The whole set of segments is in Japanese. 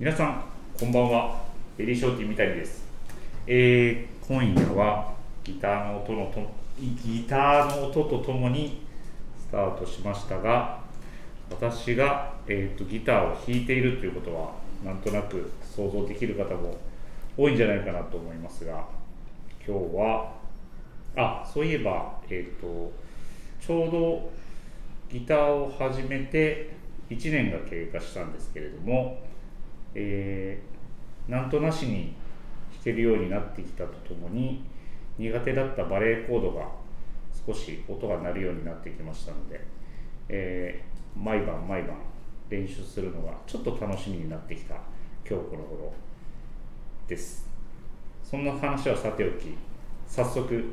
皆さんこんばんは。ベリーショーティーみたいです、えー今夜はギターの音のとギターの音とともにスタートしましたが私が、えー、とギターを弾いているということはなんとなく想像できる方も多いんじゃないかなと思いますが今日はあそういえば、えー、とちょうどギターを始めて1年が経過したんですけれども、えーなんとなしに弾けるようになってきたとともに苦手だったバレエコードが少し音が鳴るようになってきましたので、えー毎晩毎晩練習するのがちょっと楽しみになってきた今日この頃です。そんな話はさておき早速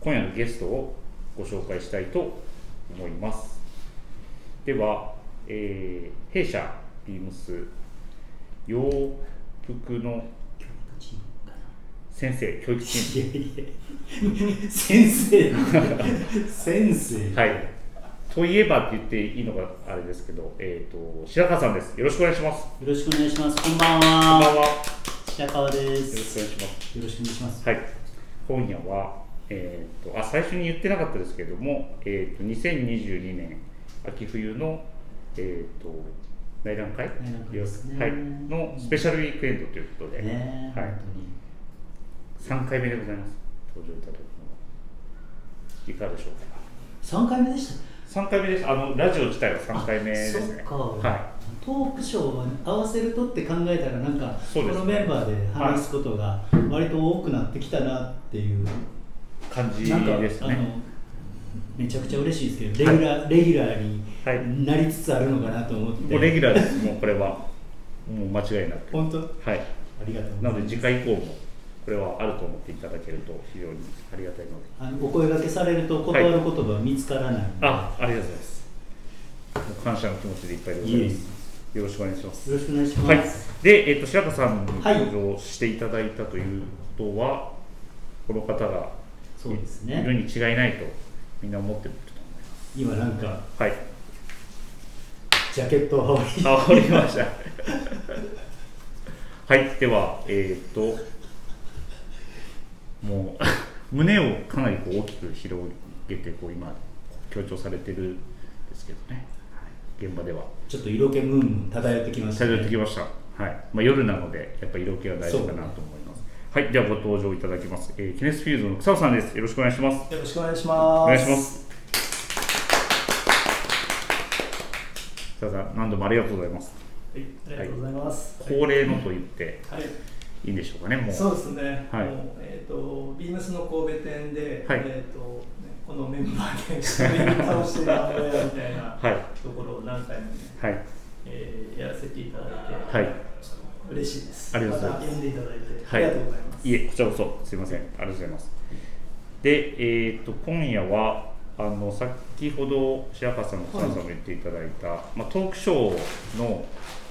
今夜のゲストをご紹介したいと思います。では、えー弊社ビームス洋服の先生教育チーいやいや。先生。先生。ムはい。といえばって言っていいのがあれですけど、えー、と白川さんです。よろしくお願いします。よろしくお願いします。こんばんこんばんは。はよ白川でろしくお願いすします。よろしくお願いします。はい。今夜は、えー、とあ最初に言ってなかったですけども、えー、と2022年秋冬の、えー、と内覧会？ね。はい、のスペシャルウィークエンドということで、ね。え、はい。本3回目でございます。登場いただくのは。いかがでしょうか？当に3回目でした？3回目です。あのラジオ自体は3回目ですね。はトークショーを合わせるとって考えたらなんか、このメンバーで話すことが割と多くなってきたなっていう、い。感じですねめちゃくちゃ嬉しいですけどレギュラー、レギュラーはいになりつつあるのかなと思って、もうレギュラーです。もうこれはもう間違いなく。本当？あはい。りがとうござます。ないので次回以降もこれはあると思っていただけると非常にありがたいので。あのお声掛けされると断る言葉は見つからないので、あありがとうございます。感謝の気持ちでいっぱいでございます。よろしくお願いします。よろしくお願いします。はい、で、えっと白川さんにはい登場していただいたということは、この方がそうですいるね。に違いないとみんな思ってると今なんか思います。はい、ジャケットを羽織りました。はい、では、えっ、と、もう胸をかなりこう大きく広げてこう今強調されてるんですけどね、はい、現場ではちょっと色気ムーン漂ってきました、漂ってきました。はい。まあ夜なのでやっぱり色気が大事かなと思います。はい、ではご登場いただきます。えー、キネスフィールドの草尾さんです。よろしくお願いします。よろしくお願いします。お願いします。草尾さん、何度もありがとうございます。はい、ありがとうございます。恒例のと言ってはい、いいんでしょうかね、もう。そうですね。はいもうえっ、とビームスの神戸店で、はいえっ、とねこのメンバーで倒してみたいなはい。ところを何回もね、はい。えーやらせていただいて、はい。嬉しいです。ありがとうございますた呼んでいただいて、はいありがとうございます。いえ、こちらこそ、すいません。ありがとうございます。で、えっ、と、今夜は、あの、先ほど白川さんの草野さんも言っていただいた、まあ、トークショーの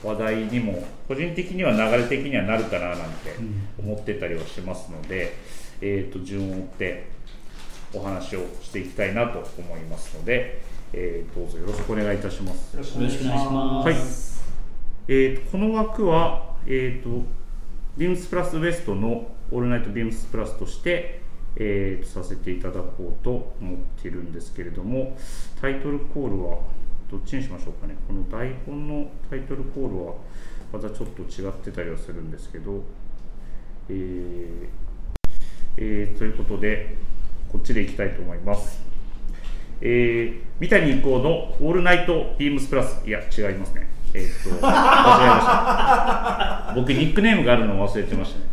話題にも、個人的には流れ的にはなるかななんて思ってたりはしますので、えっ、と、順を追ってお話をしていきたいなと思いますので、えーどうぞよろしくお願いいたします。よろしくお願いしまます。えーとこの枠は、えー、とビームスプラスウエストのオールナイトビームスプラスとして、えーとさせていただこうと思っているんですけれどもタイトルコールはどっちにしましょうかねこの台本のタイトルコールはまたちょっと違ってたりはするんですけど、えーえーということでこっちでいきたいと思います。えー、三谷幸雄のオールナイトビームスプラス、いや、違いますね。えーっと、間違えました。僕、ニックネームがあるのを忘れてましたね。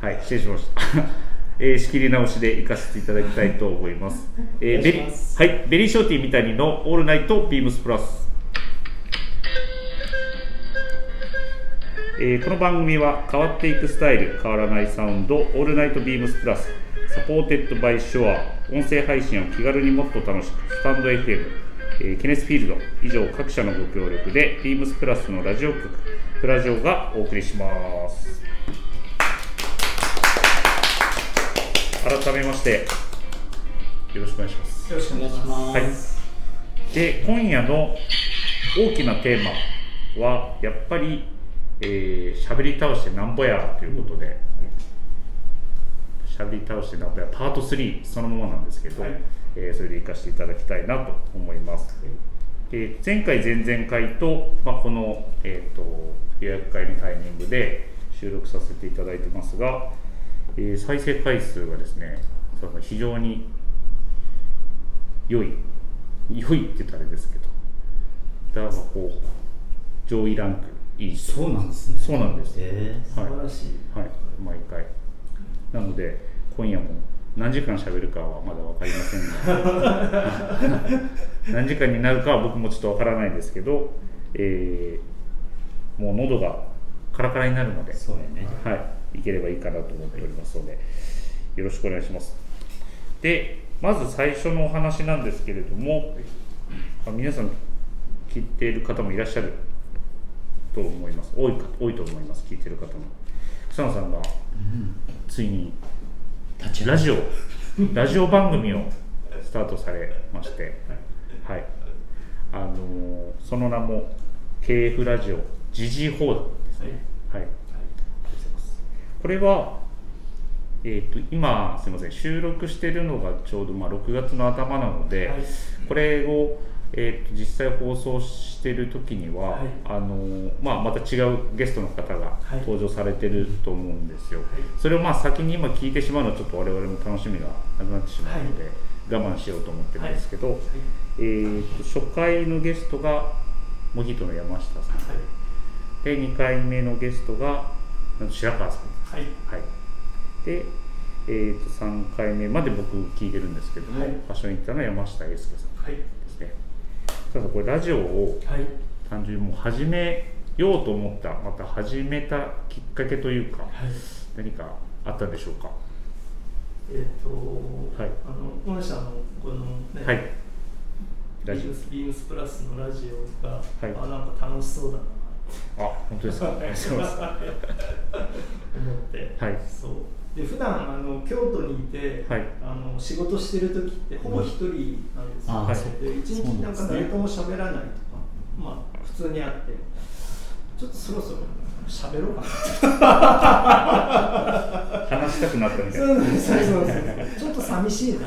はい、失礼しました。えー仕切り直しで行かせていただきたいと思います。えーおベリはい、ベリーショーティー三谷のオールナイトビームスプラス。えーこの番組は変わっていくスタイル変わらないサウンドオールナイトビームスプラス supported by ショア音声配信を気軽にもっと楽しくスタンド FM、えーケネスフィールド以上各社のご協力でビームスプラスのラジオ局プラジオがお送りします。改めましてよろしくお願いします。よろしくお願いします。はい、で今夜の大きなテーマはやっぱり、えー、しゃべり倒してなんぼやということで、しゃべり倒してなんぼやパート3そのままなんですけど、はいえーそれで活かしていただきたいなと思います。えー前回、前々回と、まあ、この、えー、と予約会のタイミングで収録させていただいてますが、えー再生回数がですね、そう非常に良い、良いって言ったらあれですけど、だからこう、上位ランクいいそうなんですねそうなんです。え素晴らしい。はい、毎回。なので、今夜も何時間喋るかはまだ分かりませんが、何時間になるかは僕もちょっと分からないですけど、えーもう喉がカラカラになるので、そうやねはい、いければいいかなと思っておりますので、よろしくお願いします。で、まず最初のお話なんですけれども、あ皆さん聞いている方もいらっしゃると思います。多いか多いと思います、聞いている方も。草野さんがついに立ち上がラジオ、ラジオ番組をスタートされまして、はい、あのーその名も KF ラジオ。ジジイ放談ですね。はい。これは、えー、と今、すみません、収録しているのがちょうどまあ6月の頭なので、はい。これを、えー、と実際放送している時には、はい。あのーまあ、また違うゲストの方がはい。登場されてると思うんですよ。はい。それをまあ先に今聞いてしまうのはちょっと我々も楽しみがなくなってしまうので、我慢しようと思ってるんですけど、えー、と初回のゲストがモヒトの山下さん。で2回目のゲストが白川さん。はい。はい、で、えー、と3回目まで僕聞いてるんですけども、はい。ファッションインターの山下英介さんただこれラジオをはい。単純にもう始めようと思ったまた始めたきっかけというかはい。何かあったんでしょうか？えっ、と、はい。あの御社のこのね、はい。ラジビームスビームスプラスのラジオが、はい。あなんか楽しそうだなオあ本当ですか？思って、はい。そうで普段あの京都にいて、はい。あの仕事してる時ってほぼ一人なんですよ、あはい。で一日なんか誰とも喋らないとか、まあ普通にあってちょっとそろそろ喋ろうかな。話したくなったみたいそうなそうそうそうちょっと寂しいな。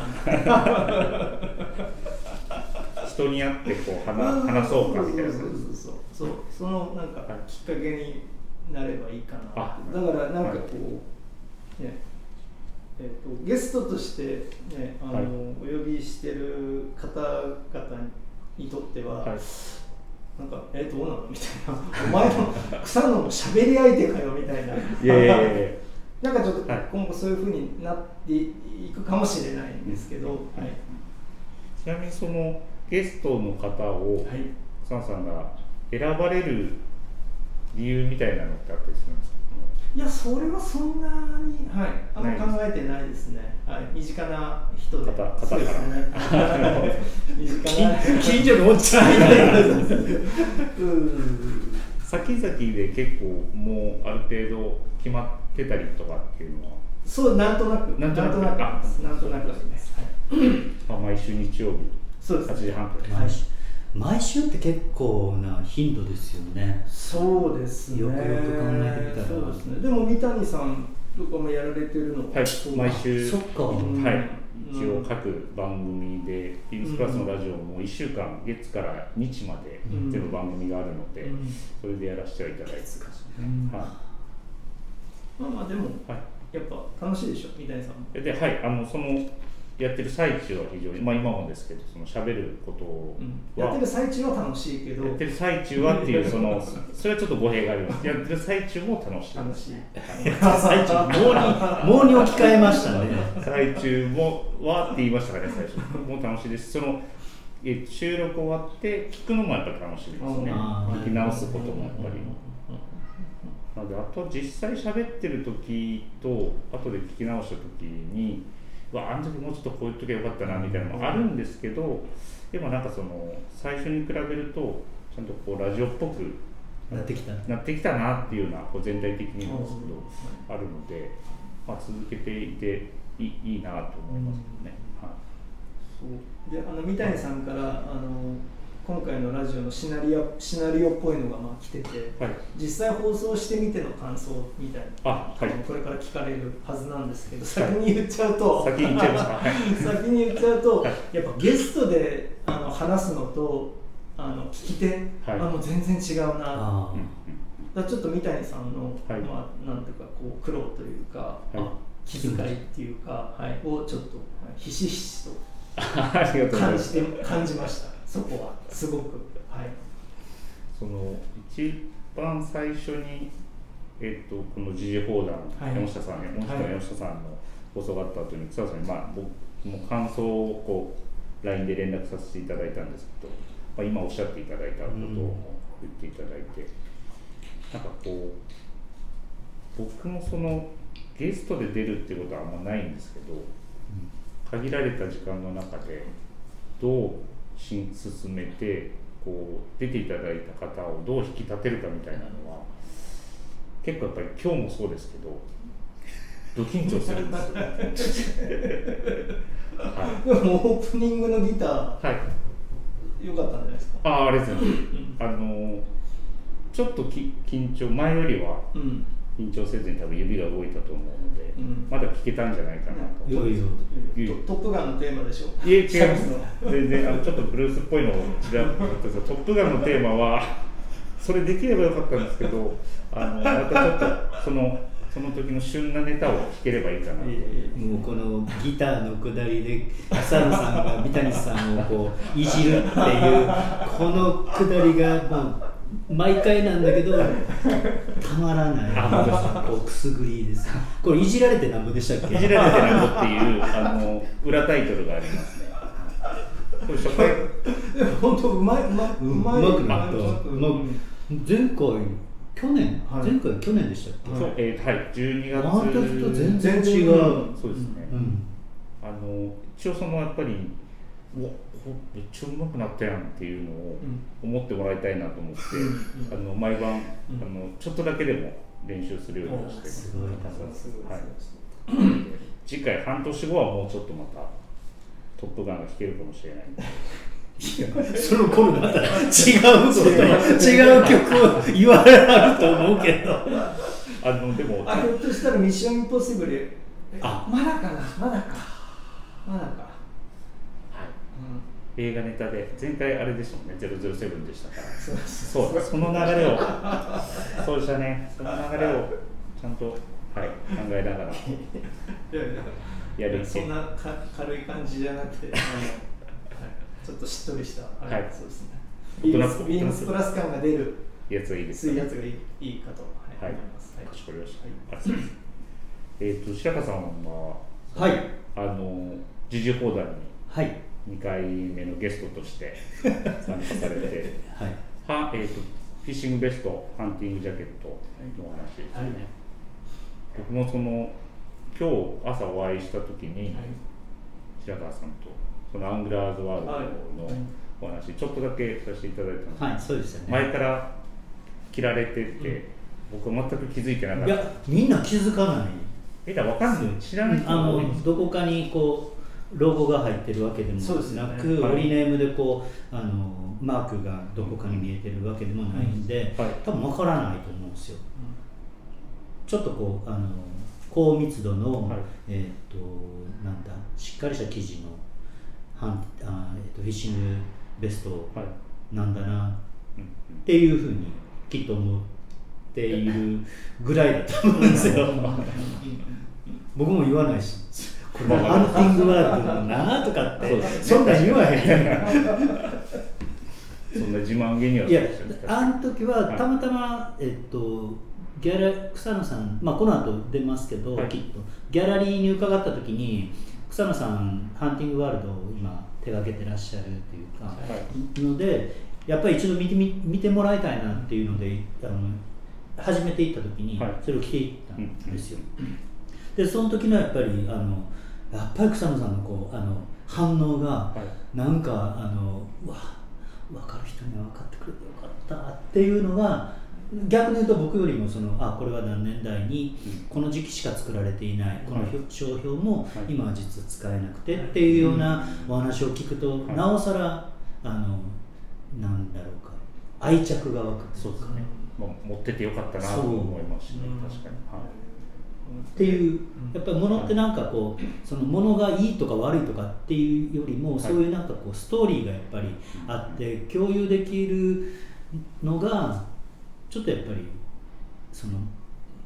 人に会ってこう話話そうかみたいな。そうそうそうそう。そうそのなんかはい。きっかけになればいいかなあだからなんかこはう、ねえっとゲストとして、ね、あの、はい。お呼びしてる方々にとっては、はい。なんかえどうなの？みたいな。お前の草野の喋り相手かよみたいな。いいやいやいや。なんかちょっとはい。今後そういうふうになっていくかもしれないんですけど、はい。ちなみにそのゲストの方をはい。草野さんが選ばれる理由みたいなのってあったりするんですか？いや、それはそんなに、はい、あんまない考えてないですね。はい、身近な人で。方方からそうですね。身近な。近所のおっちゃんうん。先々で結構もうある程度決まってたりとかっていうのは、そう、なんとなく。なんとなくなんとなくです。はい。まあ、毎週日曜日8そうです。時半から毎週毎週って結構な頻度ですよね。そうですね。よくよく考えてみたら。そうですね。でも、三谷さんとかもやられてるのはい毎週。そっか。うんはい、うん。一応各番組で「ビームスプラス」のラジオも1週間月から日までうん全部番組があるので、うん。それでやらせてはいただいて、うん。はまあまあ、でも、いはい、やっぱ楽しいでしょ、三谷さんも。ではい。あのそのやってる最中は非常にまあ今もですけどその喋ることうんは、やってる最中は楽しいけど。やってる最中はっていうその それはちょっと語弊がありますやってる最中も楽しい楽しい。最中もうにもうに置き換えましたね最中もはって言いましたかね最初もう楽しいですそのえ収録終わって聞くのもやっぱり楽しいですね聞き直すこともやっぱりなのであと実際喋ってる時と後で聞き直した時にうわあの時もうちょっとこういう時はよかったなみたいなのもあるんですけどでもなんかその最初に比べるとちゃんとこうラジオっぽくなってきた。なってきたなっていうのはこう全体的にもですけどあるので、まあ、続けていていいいいなと思いますけどね。はい。そう。であの三谷さんからあの今回のラジオのシナリオシナリオっぽいのがまあ来ててはい。実際放送してみての感想みたいな、あはい。これから聞かれるはずなんですけど先に言っちゃうと、先に言っちゃいますか。はい。先に言っちゃうと、はい。やっぱゲストであの話すのとあの聞き手、はい。あもう全然違うな。だちょっと三谷さんの、はい。まあ、なんていうかこう苦労というか、はい。あ気遣いっていうか、はい、をちょっとはいひしひしと 感じて感じましたそこはすごくはい。その一番最初に、えっとこの時事放談、はい。山下さん山下はい。山下さんの放送があった後に草田さんに、まあ、僕も感想をこう LINE で連絡させていただいたんですけど、まあ、今おっしゃっていただいたことを言っていただいて、なんかこう僕もそのゲストで出るっていうことはあんまないんですけど限られた時間の中でどう進進めてこう出ていただいた方をどう引き立てるかみたいなのは結構やっぱり今日もそうですけどド緊張するんですよ。はでもオープニングのギタい、はい、ー良かったんじゃないですか？あああれですね。あのちょっとき緊張前よりはうん緊張せずに多分指が動いたと思うので、うん。まだ聞けたんじゃないかなと。いよいよいいよトップガンのテーマでしょいえ違います。全然あのちょっとブルースっぽいのを違うトップガンのテーマはそれできればよかったんですけどあのまたちょっとそのその時の旬なネタを聞ければいいかなと、もうこのギターのくだりで草野さんが三谷さんをこういじるっていうこのくだりがもう毎回なんだけど たまらない。こうくすぐりです。これいじられてなんぼでしたっけ？いじられてなんぼっていうあの裏タイトルがありますね。これ初回。本当うまいうまいうまい。まくなった。うまくま前回去年、はい。前回去年でしたっけ、そうえーはい12月。あの時と全然違う、そうですね、うん。あの一応そのやっぱりめっちゃ上手くなったやんっていうのを思ってもらいたいなと思って、あの毎晩、あのちょっとだけでも練習するようにしてすごい。す。ごいはい、次回半年後はもうちょっとまた「トップガン」が弾けるかもしれないんで。その頃だったら違うこと違う曲を言われると思うけど。あのでもあひょっとしたらミッションインポッシブル。えあ。まだかなまだか。まだか、はい、映画ネタで前回あれでしたもんね007でしたから。そうですそう。だその流れをそうでしたね。その流れをちゃんと、はい、考えながら。いやるそんなか軽い感じじゃなくてはい、ちょっとしっとりしたはい。そうですね。ビームスプラス感が出るやつがいいですそういうやつがいいいいかと、はい。はい。思います、はいかしこまりました、はい。えっ、と白川さんははい。あの時事放談にはい2回目のゲストとして 参加されて。はい。は、えー、とフィッシングベストハンティングジャケットのお話。ですよね、はい。僕もその今日朝お会いした時に、白川さんとそのアングラーズワールドのお話、ちょっとだけさせていただいたんですけど、はいそうですよね。前から着られてて、僕は全く気づいてなかった。いやみんな気づかない。えだわかんない。知らない人んどこかにこうロゴが入ってるわけでもなく、はいオリネームでこうあのマークがどこかに見えてるわけでもないんで、はい。多分わからないと思うんですよ。ちょっとこうあの高密度の、はい。えっ、となんだしっかりした生地のハンあ、えー、とフィッシングベストはい。なんだなうんうん。っていうふうにきっと思っているぐらいだと思うんですよ。僕も言わないし。これハンティングワールドだなとかってそんなん言わへん。そんな自慢げにはいやあの時ははいたまたま、えっとギャラ草野さん、まあ、この後出ますけど、はい。きっと。ギャラリーに伺った時に草野さんハンティングワールドを今手がけてらっしゃるっていうか、はい。のでやっぱり一度見てみ見てもらいたいなっていうのであの初めて行った時にはい。それを着ていったんですよ、でその時のやっぱりあのやっぱり草野さんのこうあの反応がはい。なんかあのうわ分かる人には分かってくれてよかったっていうのが逆に言うと僕よりもそのあこれは何年代にうん。この時期しか作られていないこのはい。商標もはい。今は実は使えなくてっていうようなお話を聞くとはい。なおさらあのなんだろうか愛着が湧くそうですね、まあ、持っててよかったなと思いますしね。う。ん確かに、はいっていうやっぱり物ってなんかこうその物がいいとか悪いとかっていうよりもそういうなんかこうストーリーがやっぱりあって共有できるのがちょっとやっぱりその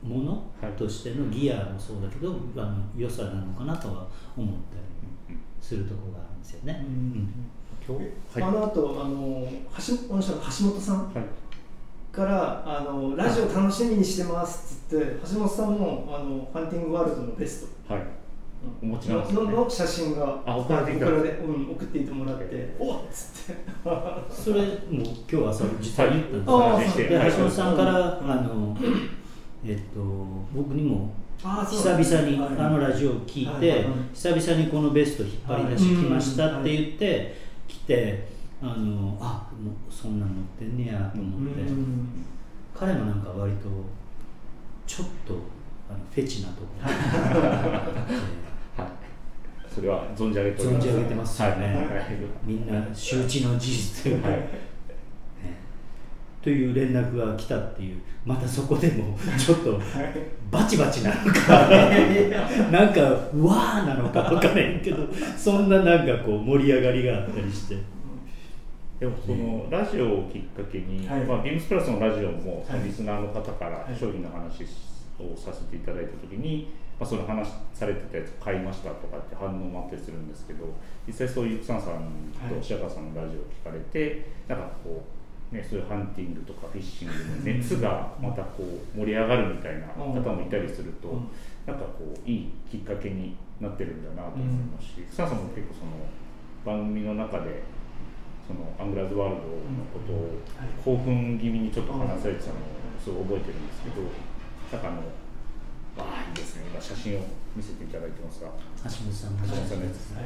ものはい。としてのギアもそうだけどあの良さなのかなとは思ったりするところがあるんですよね。うん。今日あの後あの橋橋本さんはいからあのラジオ楽しみにしてますっつって橋本さんもあのハンティングワールドのベスト。はい。お持ちなんですね。のの写真があ送られてきた。送うん、送っていてもらって。おっつって。それも今日朝実は言ったんですではい。橋本さんから、うんあのえっと僕にもあ久々にはい。あのラジオを聞いて、はいはいはい。久々にこのベスト引っ張り出してきましたはいって言って、来てあのあそんなん持ってんねやとう思って、ん。彼もなんか割とちょっとあのフェチなとこ。ろ はい。それは存じ上げております。存じ上げてますよね。はい。はいみんな周知の事実。というか、はい。ね。という連絡が来たっていう。またそこでもちょっとバチバチなのか なんかうわーなのか分からへんけどそんななんかこう盛り上がりがあったりしてでもそのラジオをきっかけに、はい。まあ、ビームスプラスのラジオも、はい。リスナーの方からはい。商品の話をさせていただいた時に、まあ、その話されてたやつ買いましたとかって反応もあったりするんですけど実際そういう草野さんはい。と白川さんのラジオを聞かれて、なんかこう、ね、そういうハンティングとかフィッシングの熱がまたこう盛り上がるみたいな方もいたりすると、うん。なんかこういいきっかけになってるんだなと思いますし、草野さんも結構その番組の中でそのアングラーズワールドのことをはい興奮気味にちょっと話されてたのをすごい覚えてるんですけど、なんかあの、わあいいですね、今写真を見せていただいてますが、橋本さんの橋本さんのやつはい。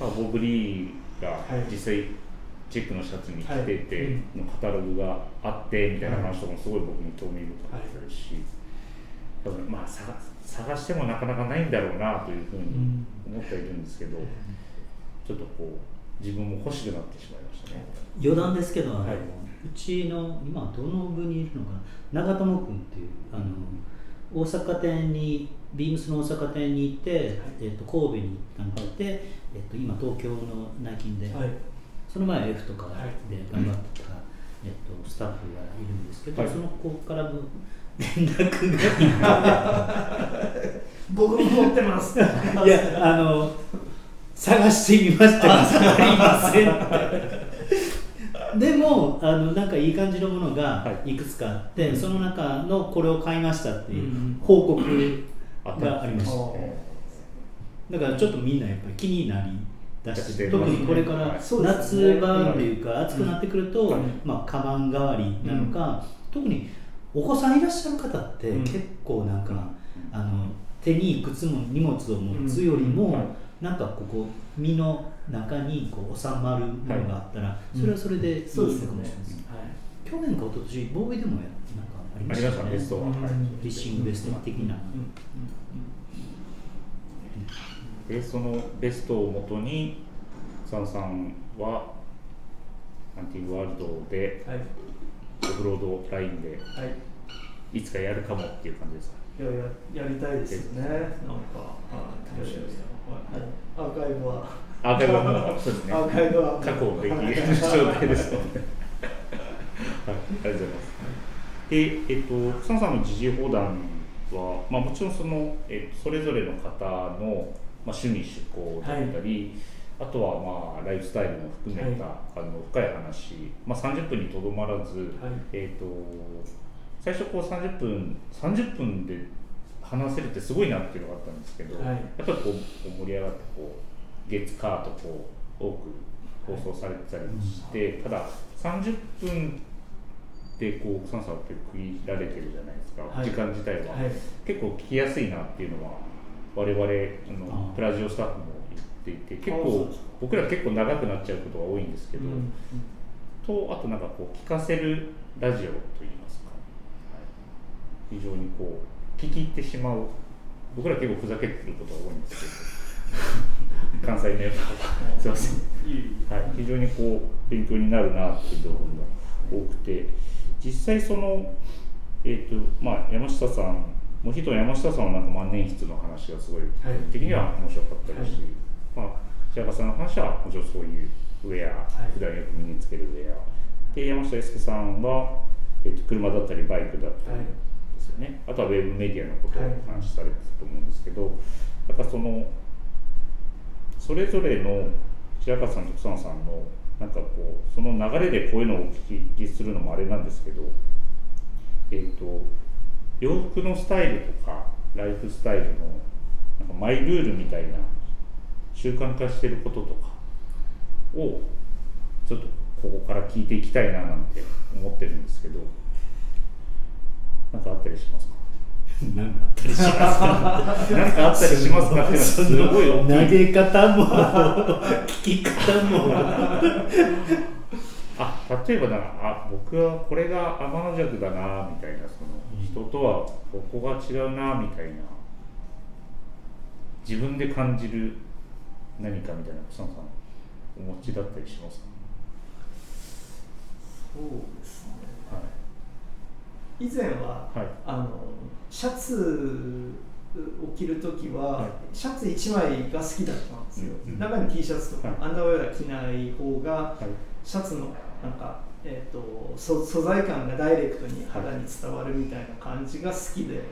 まあ、ボブ・リーがはい実際チェックのシャツに着ててはいのカタログがあってみたいな話とかもすごい僕に興味深かったですし、多分まあ探探してもなかなかないんだろうなというふうに思ってはいるんですけど、ちょっとこう自分も欲しくなってしまいましたね。余談ですけどはい。うちの今どの部にいるのかな？長友君っていうあの大阪店にビームスの大阪店に行って、えっと神戸に行ったのがあって、えっと今東京の内勤で、はい。その前 F とかはい。で頑張ってた、えっと、スタッフがいるんですけど、はい。その子からの連絡が。僕も持ってます。いやあの探してみましたがありませんでもあのなんかいい感じのものがはい。くつかあって、その中のこれを買いましたっていううん。報告がありました、あだからちょっとみんなやっぱり気になりだして特にこれから夏場というか暑くなってくると、うんまあカバン代わりなのか、特にお子さんいらっしゃる方ってうん。結構なんか、あの手にいくつも荷物を持つよりも、なんかここ身の中にこう収まるものがあったら、それはそれでいいのかもしれない。です去年か一昨年ボーイでもやなんかありましたありましたねベストは、うん。はい。フィッシングベスト的な、でそのベストをもとに草野さん。はハンティングワールドではいオフロードラインではいいつかやるかもっていう感じですかいやややりたいですよね。なんかはい楽しみですはい。アーカイブはアーカイブはそうですね。アーカイブは過去できる状態ですのではい。ありがとうございます。でえっと草野さんの時事砲弾は、まあ、もちろんその、えっと、それぞれの方の、まあ、趣味趣向だったり、あとはまあライフスタイルも含めた、はあの深い話、まあ、30分にとどまらず、はい。えっと最初こう30分30分で話せるってすごいなっていうのがあったんですけど、はい。やっぱりこう盛り上がってこう月火とこう多く放送されてたりして、ただ30分でこう草野さんって区切られてるじゃないですか、はい。時間自体は、はい。結構聞きやすいなっていうのは我々あのあプラジオスタッフも言っていて結構僕ら結構長くなっちゃうことが多いんですけど、うんとあとなんかこう聞かせるラジオといいますか、はい非常にこう聞き入ってしまう。僕ら結構ふざけてることが多いんです 関西弁すいません。いいはい、非常にこう勉強になるなっていう部分が多くて。実際その、えーとまあ、山下さんもう一人山下さんはなんか万年筆の話がすごいはい。的には面白かったですし、まあ、白川さんの話はもちろんそういうウェア、はい。普段よく身につけるウェア。で山下英介さんは、えー、と車だったりバイクだったりね、あとはウェブメディアのことをはい。お話しされてたと思うんですけど、やっぱそのそれぞれの白川さんと草野さんのなんかこうその流れでこういうのをお聞きするのもあれなんですけど、えっ、と洋服のスタイルとかライフスタイルのなんかマイルールみたいな習慣化してることとかをちょっとここから聞いていきたいななんて思ってるんですけどなんかあったりしますか？あったりしますか？なんかあったりしますか？っ てすごい投げ方も聞き方も。あ例えばな。んかあ僕はこれが天の弱だなみたいなその人とはここが違うなみたいな。自分で感じる何かみたいな草野さんお持ちだったりしますか、そうですね。は以前は、はい。あのシャツを着るときは、はい。シャツ1枚が好きだったんですよ、うんうん。中に T シャツとか、はい。アンダーウェア着ない方が、シャツのなんか、えー、とそ素材感がダイレクトに肌に伝わるみたいな感じが好きで、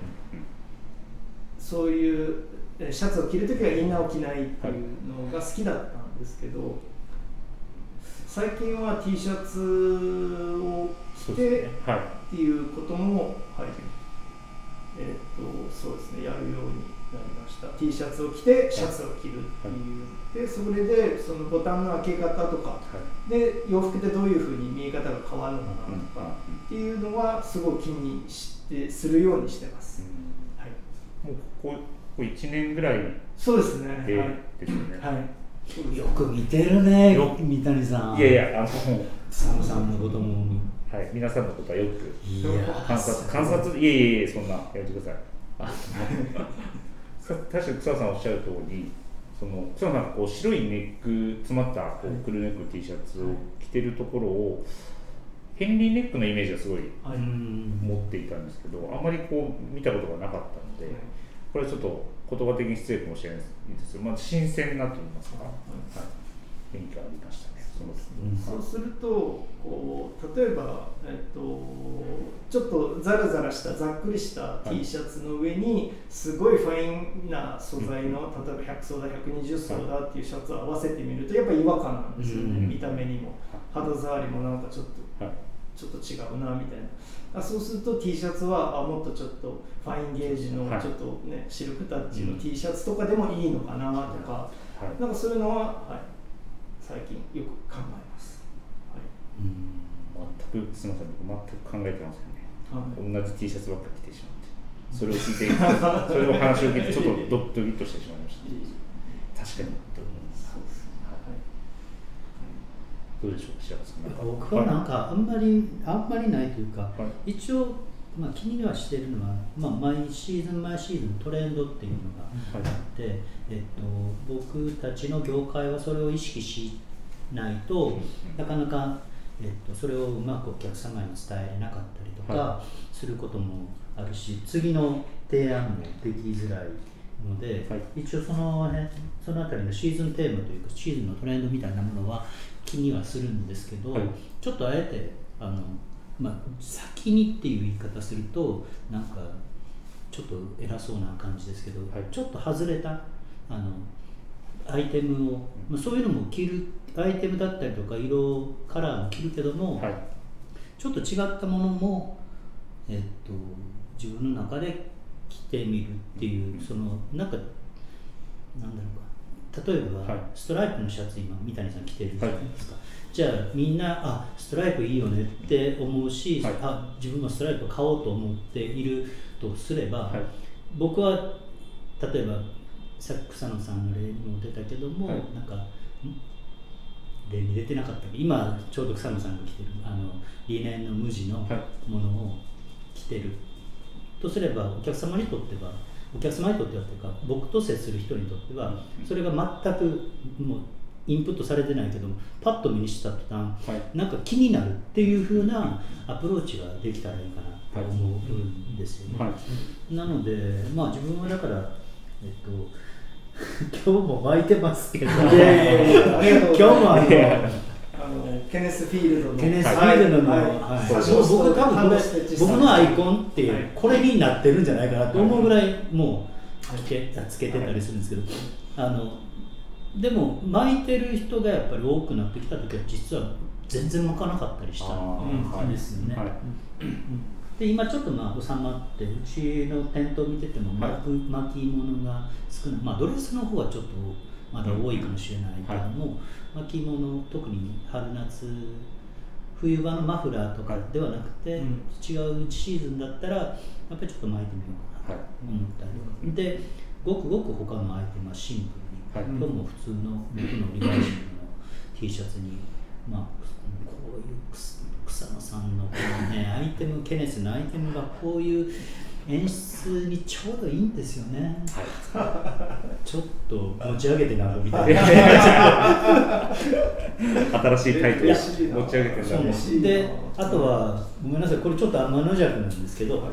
そういうえシャツを着るときはインナーを着ないっていうのが好きだったんですけど、最近は T シャツを着て、はい。っていうことも、はいえー、とそうですねやるようになりました。T シャツを着てシャツを着るっていう、でそれでそのボタンの開け方とか。はい。で洋服でどういうふうに見え方が変わるのかなとか、うんっていうのはすごい気にしてするようにしてます、はい、もうここここ1年ぐらいそうですね、ではい。ですよね、はい、よく見てるねよ三谷さん。いやいやあの草野さんのこともはい皆さんのことはよく観察観察いえいえいえそんなやめてください。確かに草野さんおっしゃる通りその草野さんがこう白いネック詰まったこうクルーネック T シャツを着てるところをヘンリーネックのイメージがすごい持っていたんですけどあまりこう見たことがなかったのでこれはちょっと言葉的に失礼かもしれないですけど、まあ、新鮮なと言いますか、はい、勉強ありましたねそのうん。そうするとこう例えば、えっと、ちょっとザラザラしたざっくりしたい。T シャツの上にすごいファインな素材の、例えば100層だ120層だっていうシャツを合わせてみるとやっぱ違和感なんですよね、うん見た目にも。肌触りもなんかちょっとはい。ちょっと違うなみたいな。あそうすると T シャツはあもっとちょっとファインゲージのはい。ちょっとね、シルクタッチのうん。T シャツとかでもいいのかなとか、はい。なんかそういうのは、はい、最近よく考えます。はい。うん。全くすみません。僕全く考えてませんね。はい。同じ T シャツばっか着てしまって。それを聞いて それを話を聞いてちょっとドッドキッとしてしまいました。確かにそうですね。どうでしょう白川さん。なんか僕はなんかあんまりあんまりないというか、はい。一応、まあ、気にはしてるのは、まあ、毎シーズン毎シーズントレンドっていうのがあって、えっと、僕たちの業界はそれを意識しないとなかなか、えっと、それをうまくお客様に伝えれなかったりとかはすることもあるし次の提案もできづらいので、はい。一応その辺そのあたりのシーズンテーマというかシーズンのトレンドみたいなものは気にはするんですけど、はい。ちょっとあえてあの、まあ、先にっていう言い方するとなんかちょっと偉そうな感じですけど、はい。ちょっと外れたあのアイテムを、まあ、そういうのも着るアイテムだったりとか色カラーも着るけども、はい。ちょっと違ったものも、えっと、自分の中で着てみるっていうそのなんかなんだろうか。例えば、はい。ストライプのシャツ今三谷さん着てるじゃないですか、じゃあみんなあストライプいいよねって思うし、はい。あ自分もストライプ買おうと思っているとすれば、はい。僕は例えばさっき草野さんの例にも出たけども、はい。なんかん例に出てなかったけど今ちょうど草野さんが着てるあのリネンの無地のはい。ものを着てる、とすればお客様にとってはお客様にとってはというか僕と接する人にとってはそれが全くもうインプットされてないけどパッと目にした途端はい。なんか気になるっていう風なアプローチができたらいいかなと思うんですよね。はい。なのでまあ自分はだからえっと 今日も巻いてますけど。いやいやいやありがとうございます。今日もあのあのケネス・フィールドの。ケネス・フィールドの、はい。はい。そうそう僕多分これ僕のアイコンってはいこれになってるんじゃないかなと思うぐらいもうつけつけてたりするんですけど。あのでも巻いてる人がやっぱり多くなってきた時は実は全然巻かなかったりしたあんですよね。はいで今ちょっとまあ収まってうちの店頭見ててもはい。巻く巻き物が少ない。まあドレスの方はちょっとまだ多いかもしれないけども、巻き物特に春夏冬場のマフラーとかではなくて、うん。違うシーズンだったらやっぱりちょっと巻いてみようかなと思ったりとか、でごくごく他のアイテムはシンプルに、はい。今日も普通の僕のリバイシンの T シャツにまあこういう草草野さんのこのね アイテムケネスのアイテムがこういう演出にちょうどいいんですよね。ちょっと持ち上げてなみたいな。新しいタイトル持ち上げてなであとはごめんなさい。これちょっと天の弱なんですけど、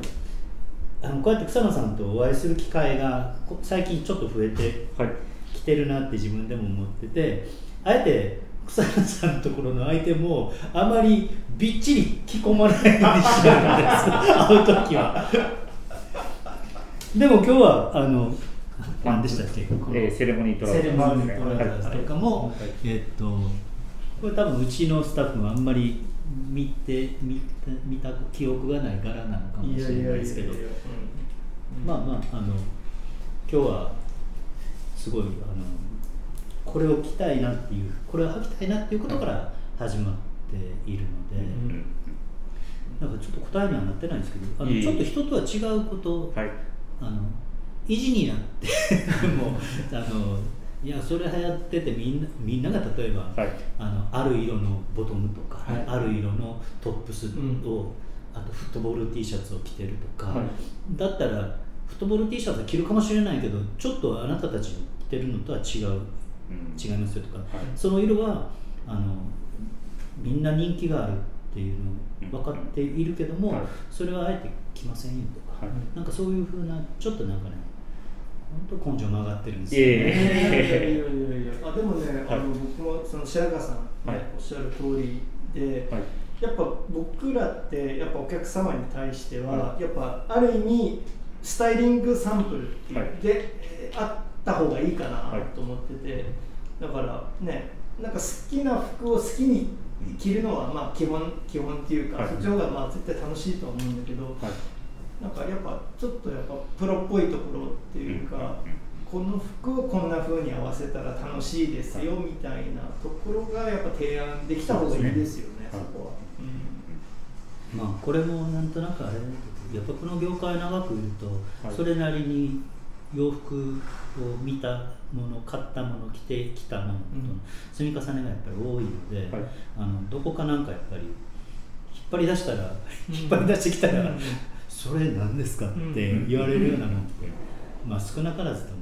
あのこうやって草野さんとお会いする機会がこ最近ちょっと増えてはい。きてるなって自分でも思っててあえて草野さんのところの相手もあまりびっちり着込まないようにしてるんです会う時は。でも今日はあの何でしたっけ？えーセレモニートラブセレモニートラブルはいとかも、えっとこれ多分うちのスタッフもあんまり見て見た見た記憶がない柄なのかもしれないですけど。まあまああの今日はすごいあのこれを着たいなっていうこれを履きたいなっていうことから始まっているので、うん。なんかちょっと答えにはなってないんですけどあのちょっと人とは違うことはい。あの意地になって もうあのいやそれ流行っててみんなみんなが例えば、はい。あのある色のボトムとか、はい。ある色のトップスを、うん。あとフットボール T シャツを着てるとか、はい。だったらフットボール T シャツは着るかもしれないけどちょっとあなたたちの着てるのとは違う。うん違いますよとか、はい。その色はあのみんな人気があるっていうの分かっているけども、はい。それはあえて着ませんよとか、はい。なんかそういうふうなちょっとなんかね本当根性曲がってるんですよね。いやいやいやいや。あでもね、はい。あの僕もその白川さん、ねはい。おっしゃる通りで、はい。やっぱ僕らってやっぱお客様に対しては、はやっぱある意味スタイリングサンプルってで、えーあった方がいいかなはいと思ってて、だからねなんか好きな服を好きに着るのはまあ基本基本っていうか、はい。そっちの方がまあ絶対楽しいと思うんだけど、はい。なんかやっぱちょっとやっぱプロっぽいところっていうか、うんうんうん。この服をこんな風に合わせたら楽しいですよみたいなところがやっぱ提案できた方がいいですよね、そね。こは。まあこれもなんとなくあれやっぱこの業界長くいると、はい。それなりに洋服を見たもの買ったもの着てきたものとの積み重ねがやっぱり多いので、はい。あのどこかなんかやっぱり引っ張り出したら、うん。引っ張り出してきたら、うん。それ何ですかって言われるようなもんって、まあ少なからずとも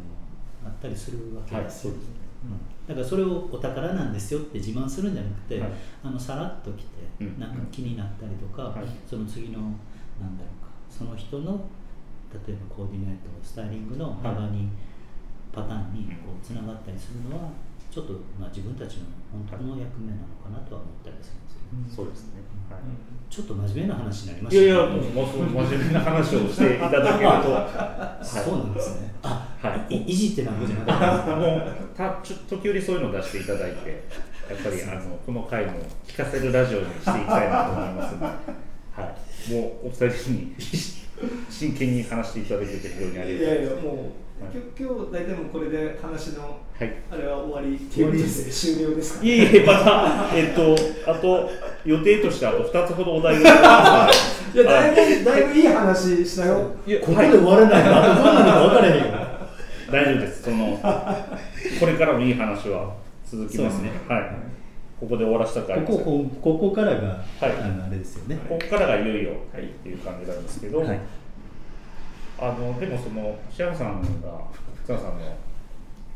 あったりするわけはいですよ、そうですね。うん。だからそれをお宝なんですよって自慢するんじゃなくて、はい。あのさらっと来て、うん。なんか気になったりとか、はい。その次のなんだろうかその人の例えばコーディネートスタイリングの幅に、パターンにこうつながったりするのはちょっとまあ自分たちの本当の役目なのかなとは思ったりするんですよね、そうですね。はい。ちょっと真面目な話になりました。いやいや、もう、もう真面目な話をしていただけると。そうなんですね。あ、はい。い、いじってなんぼじゃなかったもう、た、ちょ、時折そういうのを出していただいて。やっぱり、あの、この回も聞かせるラジオにしていきたいなと思いますので。はい、もう、お二人に真剣に話していただけて、非常にありがたいです。いやいやもう、きょ今日大体もうこれで話のはい。あれは終わりっていうことで終了ですか、いえいえ、また、えっと、あと、予定としてあと二つほどお題がありいやだいぶだいぶいい話したよ。いやここで終わらないとあとどうなるか分からへんよ大丈夫です。その、これからもいい話は続きますね。はい。ここで終わらせたくありません。ここここからが、はい。あのあれですよね。ここからがいよ。い。よっていう感じなんですけど、はい。あのでもそのシアさんが草野さんの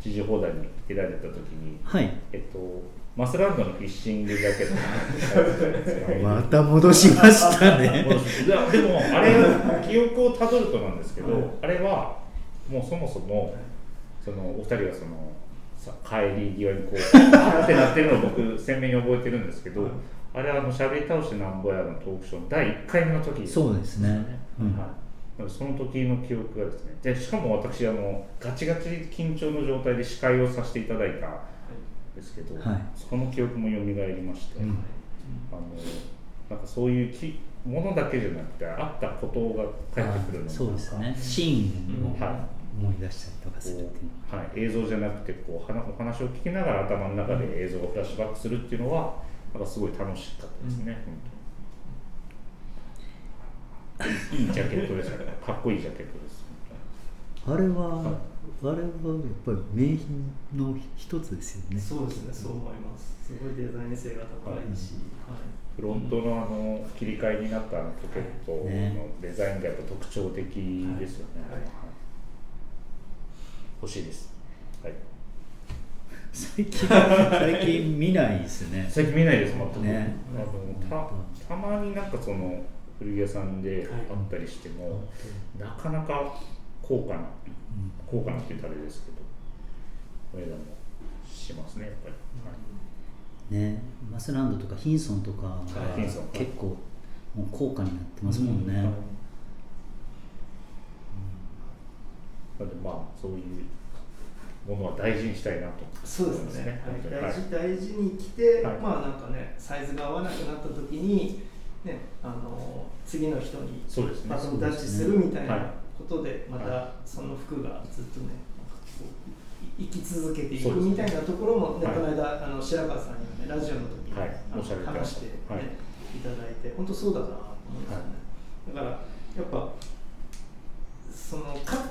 知事放題に出られた時に、はい。えっとマスランドのフィッシングジャケットまた戻しました。ねでもあれ記憶をたどるとなんですけど、あれはもうそもそもそのお二人がそのさ帰り際にこうあー ってなってるのを僕鮮明に覚えてるんですけど、あれはあのしゃべり倒してなんぼやのトークショーの第1回目の時そうですね。うん。はいその時の記憶がですねでしかも私あのガチガチ緊張の状態で司会をさせていただいたんですけど、はい。その記憶も蘇りまして、うん。あのなんかそういうきものだけじゃなくてあったことが返ってくるのそうですね。シーンをは思い出したりとかするっていうこうはい、映像じゃなくてこう話お話を聞きながら頭の中で映像をフラッシュバックするっていうのはなんかすごい楽しかったですね、本当に。いいジャケットでした。ねかっこいいジャケットです。あれは、はいあれはやっぱり名品の一つですよね。そうですね。そう思います。すごいデザイン性が高いし、はい。フロントのあの切り替えになったあのポケットのデザインがやっぱ特徴的ですよね、はい。はい欲しいです、はい、最近最近見ないですね。最近見ないです全く、ね。あのたたまになんかその古着屋さんであったりしても、なかなか高価な高価なって言ったらあれですけどお値段もしますねやっぱり、はい。ね。マスランドとかヒンソンとかがは結構もう高価になってますもんね、うんなのでまあそういうものは大事にしたいなと。そうですね、はい、大事大事に来て、はい。まあなんかねサイズが合わなくなった時に、ね、あの次の人にそうですね。バトンタッチするみたいはい。なことでまはたその服がずっとね生き続けていくみたいなところもねはい。この間あの白川さんにもねラジオの時に、はい。話して、ねした。はい。い、ただいて本当そうだなと思いますね、だからやっぱそのかか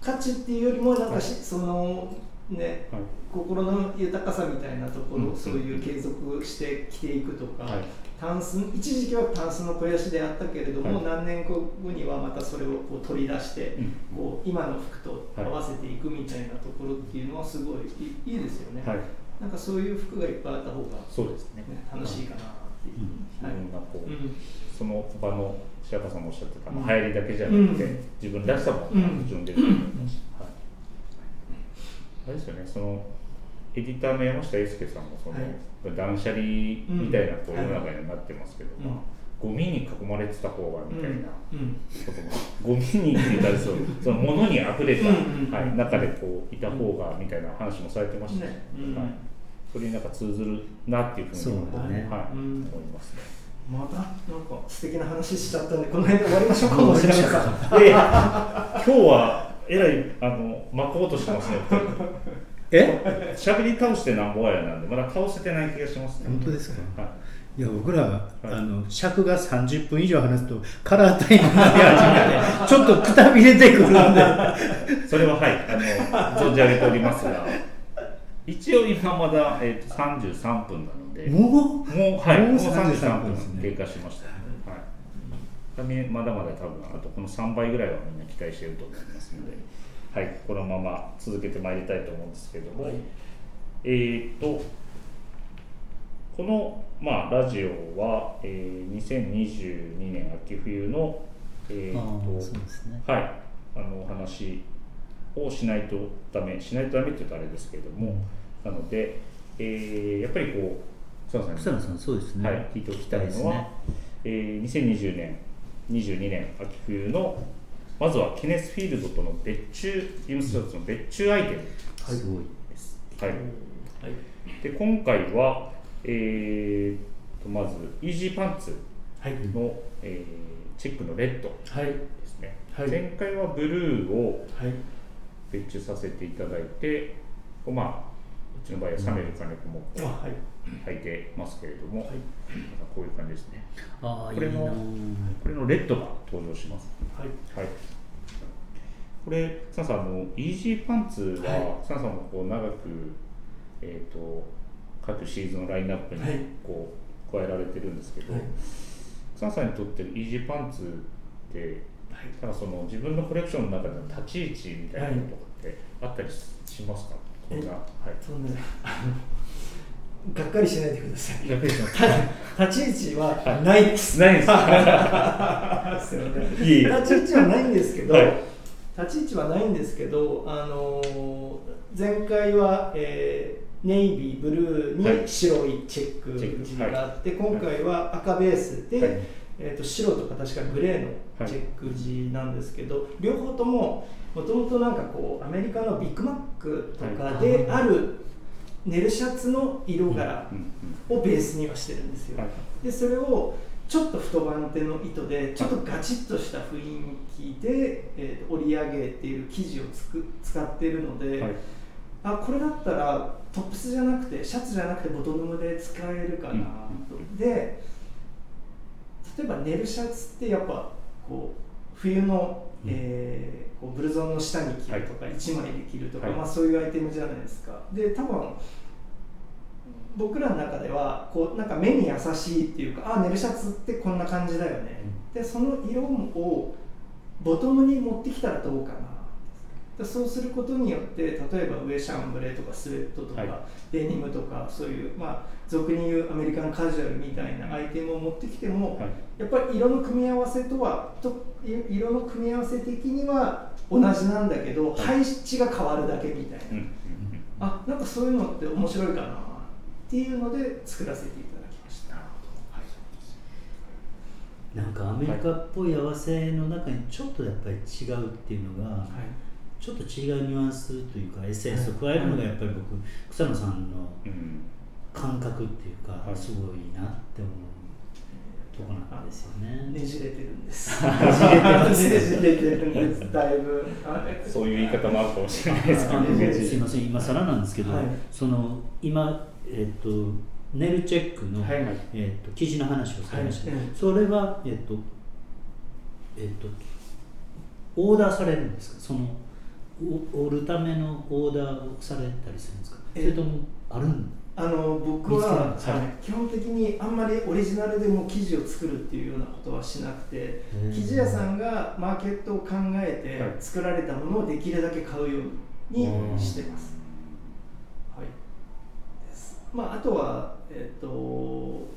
価値っていうよりもなんかし、そのねはい。心の豊かさみたいなところ、うんそういう継続して着ていくとか、はい。タンス一時期はタンスの肥やしであったけれども、はい。何年後にはまたそれをこう取り出して、うん。こう今の服と合わせていくみたいなところっていうのはすごいいいですよね、はい。なんかそういう服がいっぱいあった方が、そうですね。ね、楽しいかなっていう、いはいろんなこう、うん。その場の白川さんもおっしゃってた、うん。流行りだけじゃなくて、うん。自分らしさもうん。もちろん出ると思います。し、はい、あれですよねそのエディターの山下英介さんもその、はい。断捨離みたいなこううん世の中になってますけど、うん。まあ、ゴミに囲まれてた方がみたいなうん。ことも、ゴミにって言ったらそう その物に溢れた、うんうんはい、中でこういた方がみたいな話もされてましたし、ね。うんはい、それになんか通ずるなっていうふうにはい。うん。思いますね。またなんか素敵な話しちゃったんでこの辺で終わりましょうかもしれません。今日はえらいあの巻こうとしてますね。え？喋り倒してなんぼやなんでまだ倒せてない気がしますね。本当ですか？はい。いや僕ら、あの尺が30分以上話すとカラータイムになり始めてちょっとくたびれてくるんで。それははいあの存じ上げておりますが、一応今まだえっ、と33分なので、ももう？うはい。もうもう33 33分分ですね。経過しました。はい。まだまだ多分あとこの3倍ぐらい。はみんな期待してい。ると思い。ますので、はい。このまま続けてまい。りたい。と思うんですけども、はい。えーっとこの、まあ、ラジオは、えー2022年秋冬の、えーあっとーそうですねはい、あのお話をしない。とダメしない。とダメって言うとあれですけれども、なので、えーやっぱりこう草野さんさんそうですね、はい、聞いておきたいのは、ねえー2020年22年秋冬のまずはケネスフィールドとの別注ビームスターズの別注アイテム。すごい。です。はい。はい。で今回は、えーとまずイージーパンツはい。の、えーチェックのレッドはいですね、はい。前回はブルーをはい。別注させていただいてこうまあうちの場合は冷める金子もあはい履いてますけれども、はい。こういう感じですね。これのな。これのレッドが登場します。はい。はい。これサンさんあのイージーパンツは、はサンさんもこう長くえっ、と各シーズンのラインナップにはい。こう加えられてるんですけど、はい。サンさんにとってイージーパンツってただその自分のコレクションの中での立ち位置みたいなのとかってあったりしますか、こんなはい。そんなあのがっかりしないでください。た立ち位置はないです、ないです。立ち位置はないんですけど、はい。立ち位置はないんですけど、あのー前回は、えーネイビーブルーはい。に白いチェック地があって、今回は赤ベースで、はい。えー、と白とか確かグレーのチェック地なんですけど、両方とももともとなんかこうアメリカのビッグマックとかであるネルシャツの色柄をベースにはしてるんですよ。はい。でそれをちょっと太番手の糸でちょっとガチッとした雰囲気で、えーと織り上げている生地をつく使っているので、はい。あこれだったらトップスじゃなくてシャツじゃなくてボトムで使えるかなと、うんで例えばネルシャツってやっぱこう冬の、うん。えーこうブルゾンの下に着るとか、1枚で着るとか、はい。まあ、そういうアイテムじゃないですか。で多分僕らの中ではこうなんか目に優しいっていうかあネルシャツってこんな感じだよね、でその色をボトムに持ってきたらどうかな。でそうすることによって例えば上シャンブレーとかスウェットとか、はい。デニムとかそういうまあ俗に言うアメリカンカジュアルみたいなアイテムを持ってきても、はい。やっぱり色の組み合わせとはとい色の組み合わせ的には同じなんだけど、はい。配置が変わるだけみたいな、うん。うん。うん。あなんかそういうのって面白いかなっていうので作らせていただきました。なんかアメリカっぽい合わせの中にちょっとやっぱり違うっていうのが、はいちょっと違うニュアンスというかエッセンスを加えるのがやっぱり僕草野さんのうん感覚っていうか、はいすごいなって思うとこなんですよね。ねじれてるんです。ねじれてますね じれてるんです。だいぶ。はいそういう言い方もあるかもしれないですけどねすいません今更なんですけど、はいその今えっ、とネルチェックの、はいえっ、と生地の話をされました、はいそれはえっ、とえっ、とオーダーされるんですか？そのお織るためのオーダーをされたりするんですか？そえれともあるん？あの僕は、はい。基本的にあんまりオリジナルでも生地を作るっていうようなことはしなくてー。生地屋さんがマーケットを考えはい。て作られたものをできるだけ買うようにしてます。まあ、あとは、えっと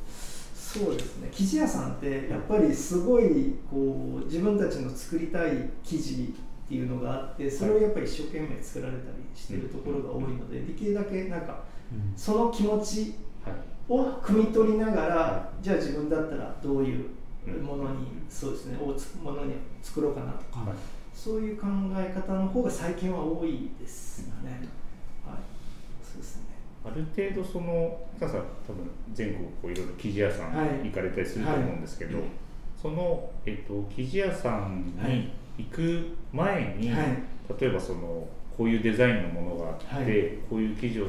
そうですね。生地屋さんってやっぱりすごいこう自分たちの作りたい生地っていうのがあってそれをやっぱり一生懸命作られたりしてるところが多いのでできるだけなんかうん。その気持ちはい。を汲み取りながら、はじゃあ自分だったらどういううん。ものに、そうですねをつものに作ろうかなとか、はい。そういう考え方の方が最近は多いですよね。ある程度そのささん多分全国こういろいろ生地屋さんはい。行かれたりすると思うんですけど、はい。その、えっと生地屋さんはい。に行く前に、はい。例えばそのこういうデザインのものがあって、はい。こういう生地を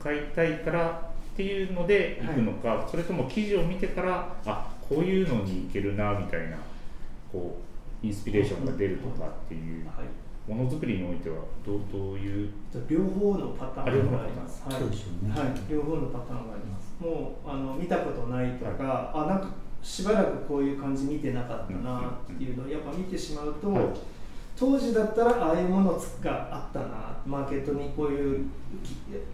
使いたいからっていうので行くのか、それとも生地を見てからあこういうのにいけるなみたいなこうインスピレーションが出るとかっていう。はいものづくりにおいてはどうどういう？両方のパターンがあります。はい、ね。はい、両方のパターンがあります。もうあの見たことないとか、あなんかしばらくこういう感じ見てなかったなっていうのをやっぱ見てしまうと、はい。当時だったらああいうものがあったな、マーケットにこういう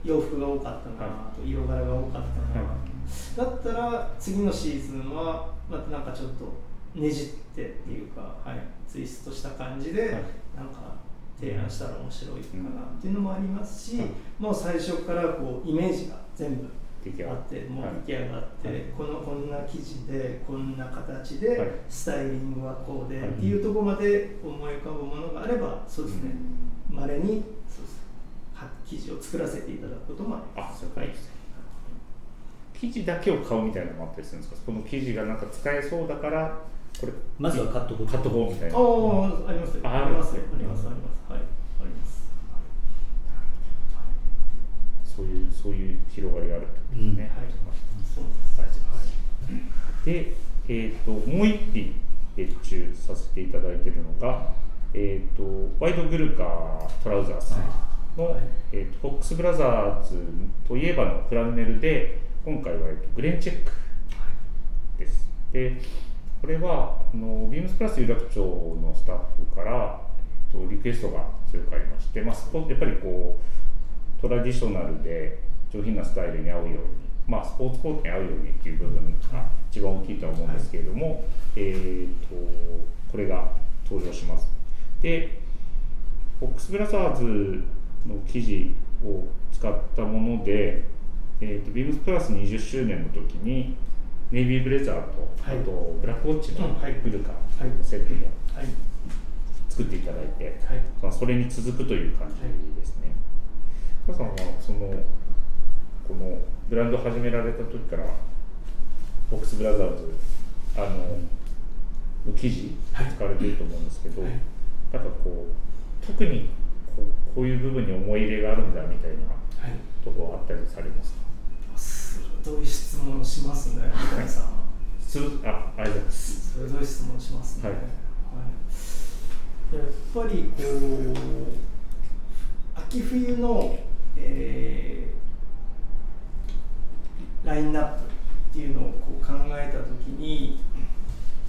洋服が多かったなと、色柄が多かったな。だったら次のシーズンはまたなんかちょっとねじってっていうか、はい、ツイストした感じで、はい。なんか提案したら面白いかなっていうのもありますし、はいもう最初からこうイメージが全部出来上がっあってもうはい出来上がって、はい。このこんな生地でこんな形で、はい。スタイリングはこうで、はい。っていうところまで思い浮かぶものがあればそうですね。まれにそうです。は生地を作らせていただくこともあります。生地だけを買うみたいなのもあったりするんですか？この生地がなんか使えそうだからこれまずは買っとこう買っとこうみたいなああ、ありますよ。あありますよ。あります。あります。はい。あります。そういうそういう広がりがあるってことですね、はい。そうありがとうございますはい。で、えー、ともう一品別注させていただいているのが、えー、とワイドグルカートラウザーズの、はいえー、とフォックスブラザーズといえばのフランネルで今回は、えー、とグレンチェックですで、これはあのビームスプラス有楽町のスタッフからとリクエストが強くありまして、まあ、スポやっぱりこうトラディショナルで上品なスタイルに合うように、まあ、スポーツコートに合うようにっていう部分が一番大きいとは思うんですけれども、えー、とこれが登場します。でフォックスブラザーズの生地を使ったもので、えー、とビームスプラス20周年の時にネイビーブレザーと、はい。あとブラックウォッチのフルカはい。のセットもはい。作っていただいて、はい。まあ、それに続くという感じですね。母さんはそのこのブランドを始められた時からフォックスブラザーズあのの生地はい。使われていると思うんですけど、はい。なんかこう特にこうこういう部分に思い入れがあるんだみたいなはい。ところあったりされますか？鋭い質問しますね三谷さんすあありがとうございます。鋭い質問しますね、はい。やっぱりこう秋冬の、えーラインナップっていうのをこう考えた時に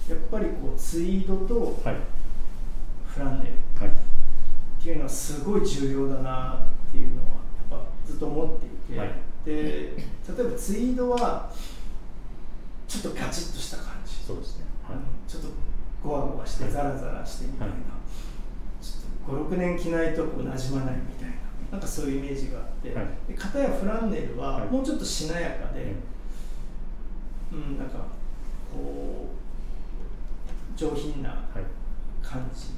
やっぱりこうツイードとはい。フランネルはい。っていうのはすごい重要だなっていうのはやっぱずっと思っていて、はいで例えばツイードはちょっとガチッとした感じ、そうですね。あのちょっとゴワゴワしてザラザラしてみたいな、はい。ちょっと56年着ないとこう馴染まないみたいな。なんかそういうイメージがあって、はい。で片やフランネルははい。もうちょっとしなやかで、うん、なんかこう上品なはい。感じ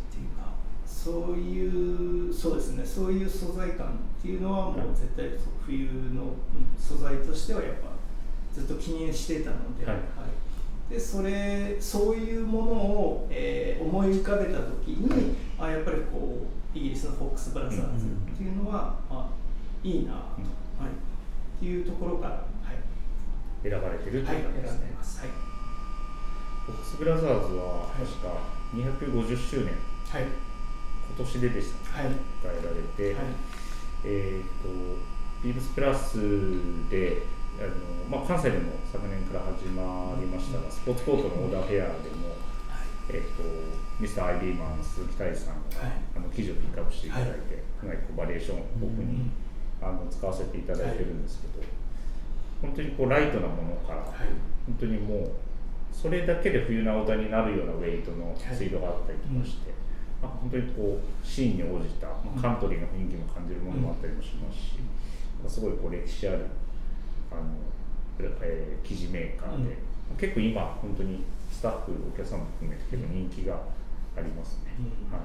そういうそうですねそういう素材感っていうのはもう絶対そう冬の、うん素材としてはやっぱずっと気にしてたので,、はい。でそれそういうものを、えー思い浮かべた時にあやっぱりこうイギリスのフォックス・ブラザーズっていうのは、まあ、いいなと、はい、っていうところから、はい。選ばれてるとはい、選んでいう感じですね。ます。はい。フォックスブラザーズは確か250周年、はい今年ででしたねはい。迎えられて、はい。えっ、とビームスプラスであの、まあ、関西でも昨年から始まりましたが、スポーツコートのオーダーフェアでも、えっとミスターアイビーマン鈴木大地さんが、はい。あの記事をピックアップしていただいて、かなりこうバリエーション豊富に、あの使わせていただいてるんですけど、本当にこうライトなものから、はい。本当にもうそれだけで冬のアウターになるようなウェイトのツイードがあったりとかして、まあ、本当にこうシーンに応じた、まあ、カントリーの雰囲気も感じるものもあったりもしますし、すごいこう歴史あるあの、えー生地メーカーで、結構今本当にスタッフお客さんも含めて結構人気がありますね。うん。はい。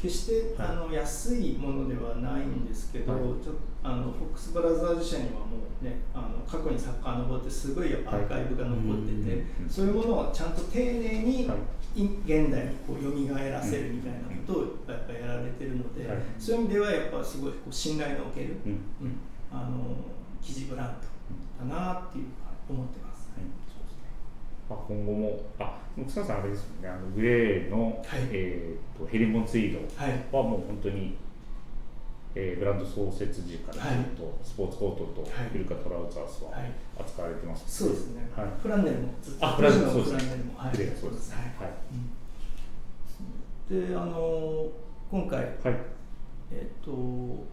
決して、はいあの安いものではないんですけど、はい。ちょあのフォックスブラザーズ社にはもうねあの過去にサッカー登ってすごいアーカイブが残ってて、うん。そういうものをちゃんと丁寧に、はいい現代にこう蘇らせるみたいなことをやっぱやられてるので、はい。そういう意味ではやっぱすごいこう信頼のおける、うん。うん。あの生地ブランドだなっていう思ってます。はい。そうですね。まあ、今後も、あ、草さんあれですよね、あのグレーの、はい。えー、とヘリモンツイードはい。はもう本当に、えーブランド創設時からずっとスポーツコートとはいイルカトラウザースははい。扱われてます、そうですね、はい。フランネルもずっとあフランネルも、はい、そうですね。はい。はい。であの今回、はい。えっと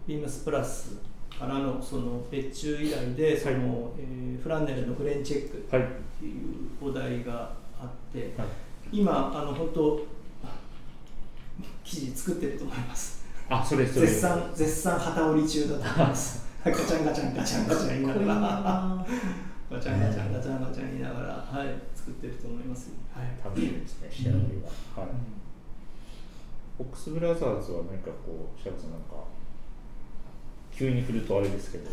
ビームスプラスからのその別注依頼でその、えーフランネルのグレンチェックっはい。ていうお題があって、はい。今あの本当記事作ってると思いますあそれそれ。絶賛絶賛旗織り中だと思います。ガチャンガチャンガチャンガチャン言いながら。ガチャンガチャンガチャンガチャン言いながらはい作ってると思いますはい。楽しみですね仕上がりは、はいフォックスブラザーズは何かこうシャツなんか急に振るとあれですけど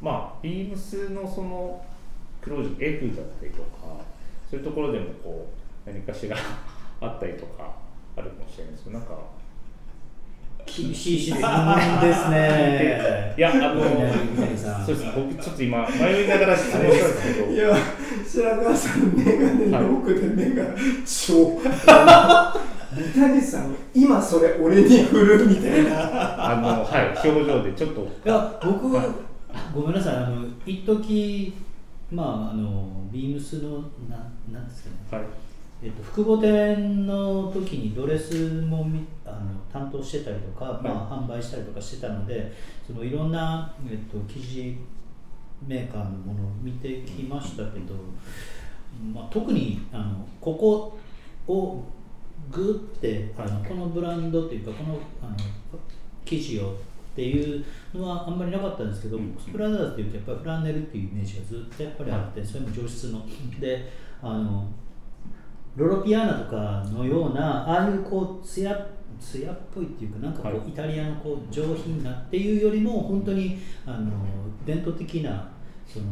まあビームスのそのクロージン F だったりとかそういうところでもこう何かしらあったりとかあるかもしれないですけどなんか厳しい質問ですね。いやあのそうです僕ちょっと今迷いながら質問したんですけど。いや白川さんの眼鏡の奥で目が超三谷さん今それ俺に振るみたいな。あのはい表情でちょっと。いや僕はいごめんなさいあの一時まああのビームスのななんですかね。はいえっと、複合店の時にドレスもみあの担当してたりとか、まあ、販売したりとかしてたのでそのいろんな、えっと、生地メーカーのものを見てきましたけど、まあ、特にあのここをグッてあのこのブランドというかこのあの生地をっていうのはあんまりなかったんですけど、うん。スブラザーズっていうとやっぱりフランネルっていうイメージがずっとやっぱりあって、それも上質の。であのロロピアーナとかのようなああいうこうツヤツヤっぽいっていうかなんかこう、はい。イタリアのこう上品なっていうよりも本当にあの伝統的なその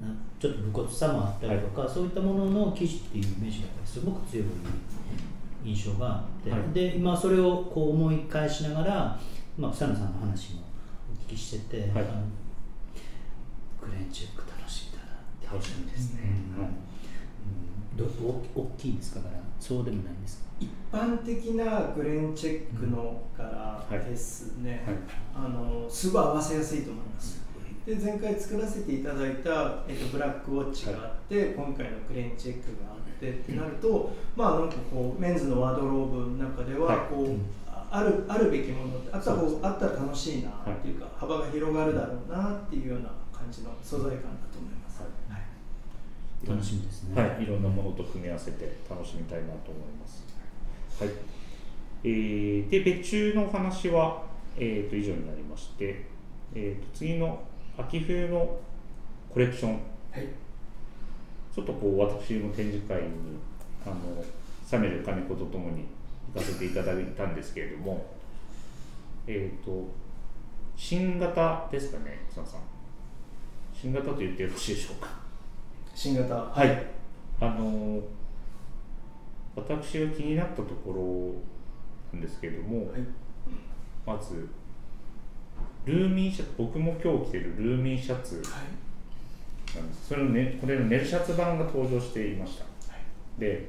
なちょっと武骨さもあったりとか、そういったものの生地っていうイメージがすごく強い印象があって、はい。で今それをこう思い返しながら、まあ、草野さんの話もお聞きしてて、グレンチェック楽しみだなって。楽しみですね。うんどお大きいですか柄そうでもないんですか？一般的なグレンチェックの柄ですね、はい。あのすごい合わせやすいと思います。で前回作らせていただいた、えっと、ブラックウォッチがあって、今回のグレンチェックがあってってなると、まあなんかこうメンズのワードローブの中でははい。こう、うんああるあるべきものってあった方あったら楽しいなっていうか、幅が広がるだろうなっていうような感じの素材感だと思います。はい楽しみですねはい、いろんなものと組み合わせて楽しみたいなと思います。はい。えーで、別注のお話は、えー、と以上になりまして、えー、と次の秋冬のコレクション、はいちょっとこう私の展示会にあのサメル金子とともに行かせていただいたんですけれども、えっ、と新型ですかね、草野さん。新型と言ってよろしいでしょうか。新型。はい。あの私が気になったところなんですけれども、はい。まずルーミーシャツ僕も今日着てるルーミーシャツはい。なんです。それの、ね、これのネルシャツ版が登場していました。で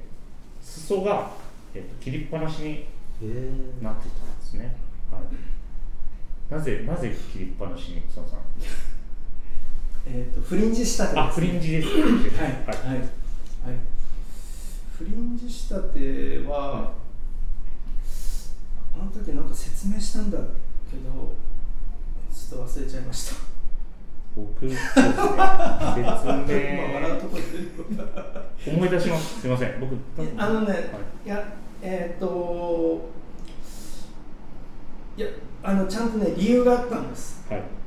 裾が、えっと切りっぱなしになっていたんですね、はい、なぜなぜ切りっぱなしに草野さん？えー、とフリンジ仕立てあですフリンジです。はい、はい、はいはい。フリンジ仕立ては、あの時なんか説明したんだけど、ちょっと忘れちゃいました。僕そうですね説 今笑うと。明思い出します。すいません。僕あのね、はい。い、や、えっ、と、いや、あのちゃんとね、理由があったんです。はい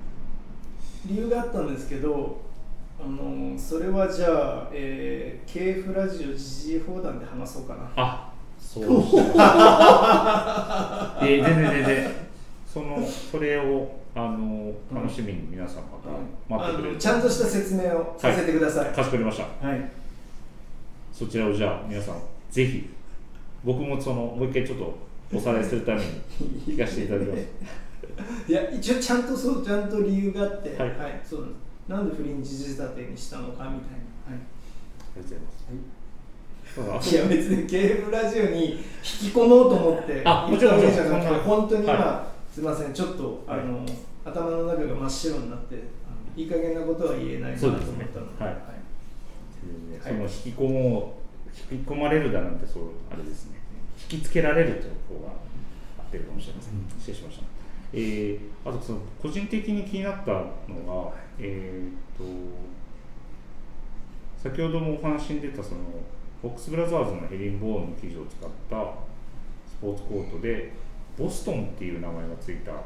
理由があったんですけど、あのそれはじゃあ、えー、KF ラジオ時事放談で話そうかな。あそう。えー、全然全然。そのそれをあの楽しみに皆さんまた待ってくれる。ちゃんとした説明をさせてください。かしこまりました。はい。そちらをじゃあ皆さんぜひ僕もそのもう一回ちょっとおさらいするために聞かせていただきます いや一応ちゃんとそうちゃんと理由があって、はい。そうなんでフリンジ仕立てにしたのかみたいな。はい。ありがとうございます、い。や別に KF ラジオに引き込もうと思ってあもちろんじゃなくて本当に今、はすみません。ちょっと、はい。あの頭の中が真っ白になっていい加減なことは言えないなと思ったのではい。はい。その引き込もう引き込まれるだなんてそうあれですね。引きつけられるという方が合ってるかもしれません。失礼しましたえー、あとその個人的に気になったのがえー、と先ほどもお話に出たそのフォックスブラザーズのヘリンボーンの生地を使ったスポーツコートでボストンっていう名前がついた、は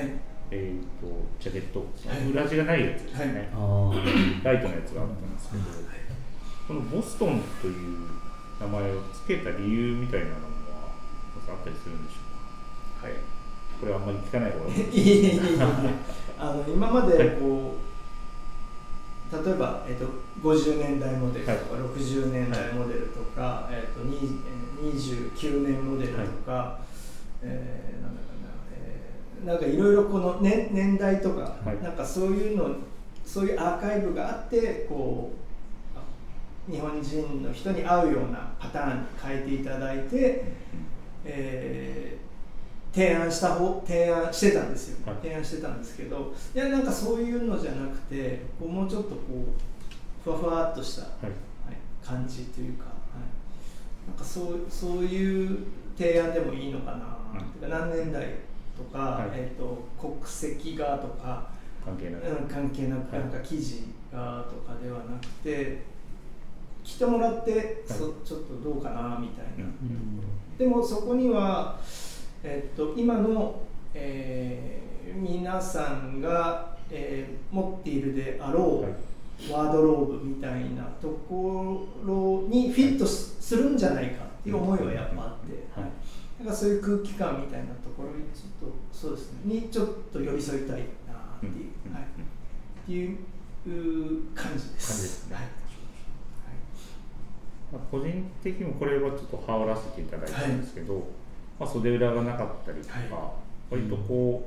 い。えー、とジャケット、はい。裏地がないやつですね、はああライトのやつがあったんですけど、このボストンという名前を付けた理由みたいなのはあったりするんでしょうか？はいこれはあんまり聞かない方がいい。いえいえいえいえ。あの今までこう、例えば、えっと、50年代モデルとか、60年代モデルとか、えっと、にえー29年モデルとか、えーなんだかな、えーなんかいろいろこの年年代とか、はい。なんかそういうのそういうアーカイブがあってこう日本人の人に合うようなパターンに変えていただいて、えー提案した方提案してたんですよ、はい。提案してたんですけどいやなんかそういうのじゃなくてこうもうちょっとこうふわふわっとした、はい。はい感じというか、はい、なんかそうそういう提案でもいいのかな、うんてか何年代とか、はい。えー、と国籍がとか、関係なく、うん、関係なく、はい。なんか記事がとかではなくて来てもらって、そちょっとどうかなみたいな、うん。でもそこには、えっと今の、えー皆さんが、えー持っているであろう、はい。ワードローブみたいなところにフィットすするんじゃないかっていう思いはやっぱあって、はい。なんかそういう空気感みたいなところにちょっとそうですね。にちょっと寄り添いたいなっていう、うんはい、っていう感じです。はい。まあ、個人的にもこれはちょっと羽織らせていただいたんですけど、まあ、袖裏がなかったりとか、は割とこ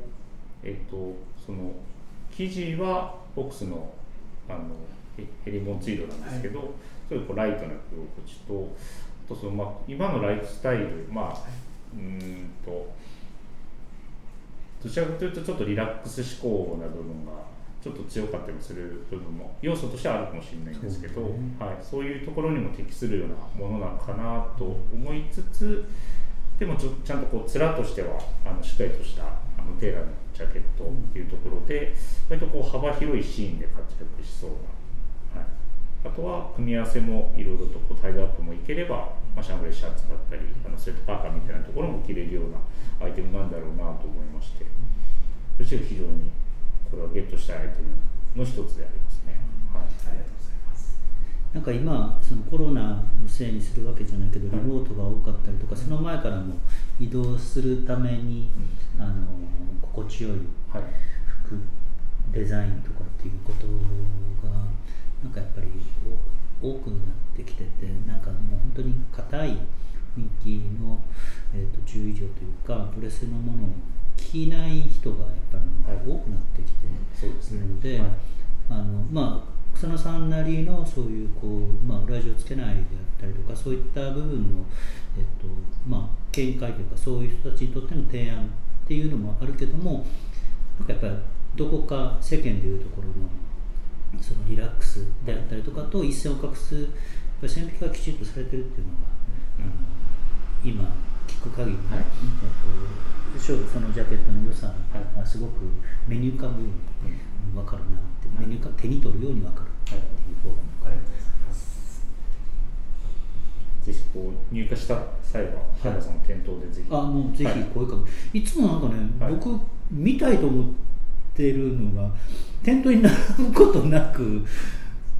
う、えっ、とその生地はボックスのあのヘヘリモンツイードなんですけど、そういうこうライトな着心地とあとその、まあ、今のライフスタイルまあうーんとどちらかというとちょっとリラックス思考な部分がちょっと強かったりする部分も要素としてはあるかもしれないんですけどそうね。はい、そういうところにも適するようなものなのかなと思いつつでもちょちゃんとこう面としてはあのしっかりとしたあのテーラーのジャケットっていうところで割とこう幅広いシーンで活躍しそうな、はい、あとは組み合わせもいろいろとこうタイドアップもいければ、まあ、シャンブレーシャツだったりあのスウェットパーカーみたいなところも着れるようなアイテムなんだろうなと思いましてそして非常にこれはゲットしたいアイテムの一つでありますね。はいありがとうございます。なんか今そのコロナのせいにするわけじゃないけどリモートが多かったりとかその前からも移動するためにあの心地よいはい。服デザインとかっていうことがなんかやっぱりお多くなってきててなんかもう本当に硬い雰囲気の、えー、と10以上というかドレスのものを着ない人がやっぱり多くなってきてそうですね。いるので、はい。あのまあ草野さんなりのそういうこう、まあ、裏地をつけないであったりとかそういった部分の、えっとまあ、見解というかそういう人たちにとっての提案っていうのもあるけどもなんかやっぱりどこか世間でいうところのそのリラックスであったりとかと一線を画すやっぱり線引きがきちんとされてるっていうのが、あの今聞く限り、はい。えっとそのジャケットの良さはいがすごく目に浮かぶように分かるなって目に浮か手に取るように分かる。ってい。う方がい。いのい。ます。ぜひこう入荷した際は原田さんの店頭でぜひあもうぜはいひ声かけ、い、つもなんかね、はい。僕見たいと思ってるのが店頭に並ぶことなく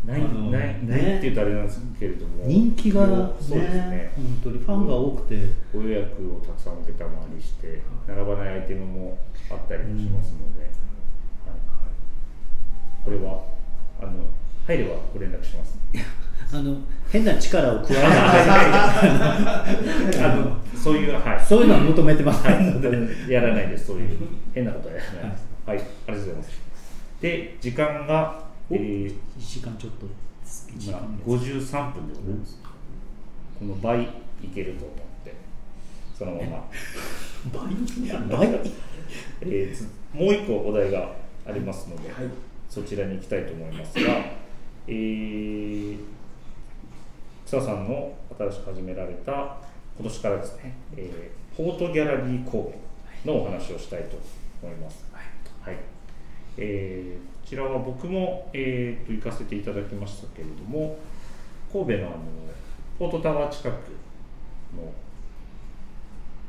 ないないね。ないって言うとあれなんですけれども。人気がねそうですね。本当に。ファンが多くて、ご予約をたくさん受けたまわりして並ばないアイテムもあったりもしますので、はい、これはあの入ればご連絡します。あの変な力を加えない。あのそういうはい。そういうのは求めてます、はい、やらないです、そういう変なことはやらないです。はい、ありがとうございます。で、時間が、えー、1時間ちょっと1時今間です。53分でございます。この倍いけると思って、そのまま、倍 倍？えーつもう一個お題がありますので、はいそちらに行きたいと思いますが、えー、草さんの新しく始められた今年からですね、えー、フォートギャラリー神戸のお話をしたいと思います。はい。えーこちらは僕も、えー、と行かせていただきましたけれども神戸のあのフォートタワー近くの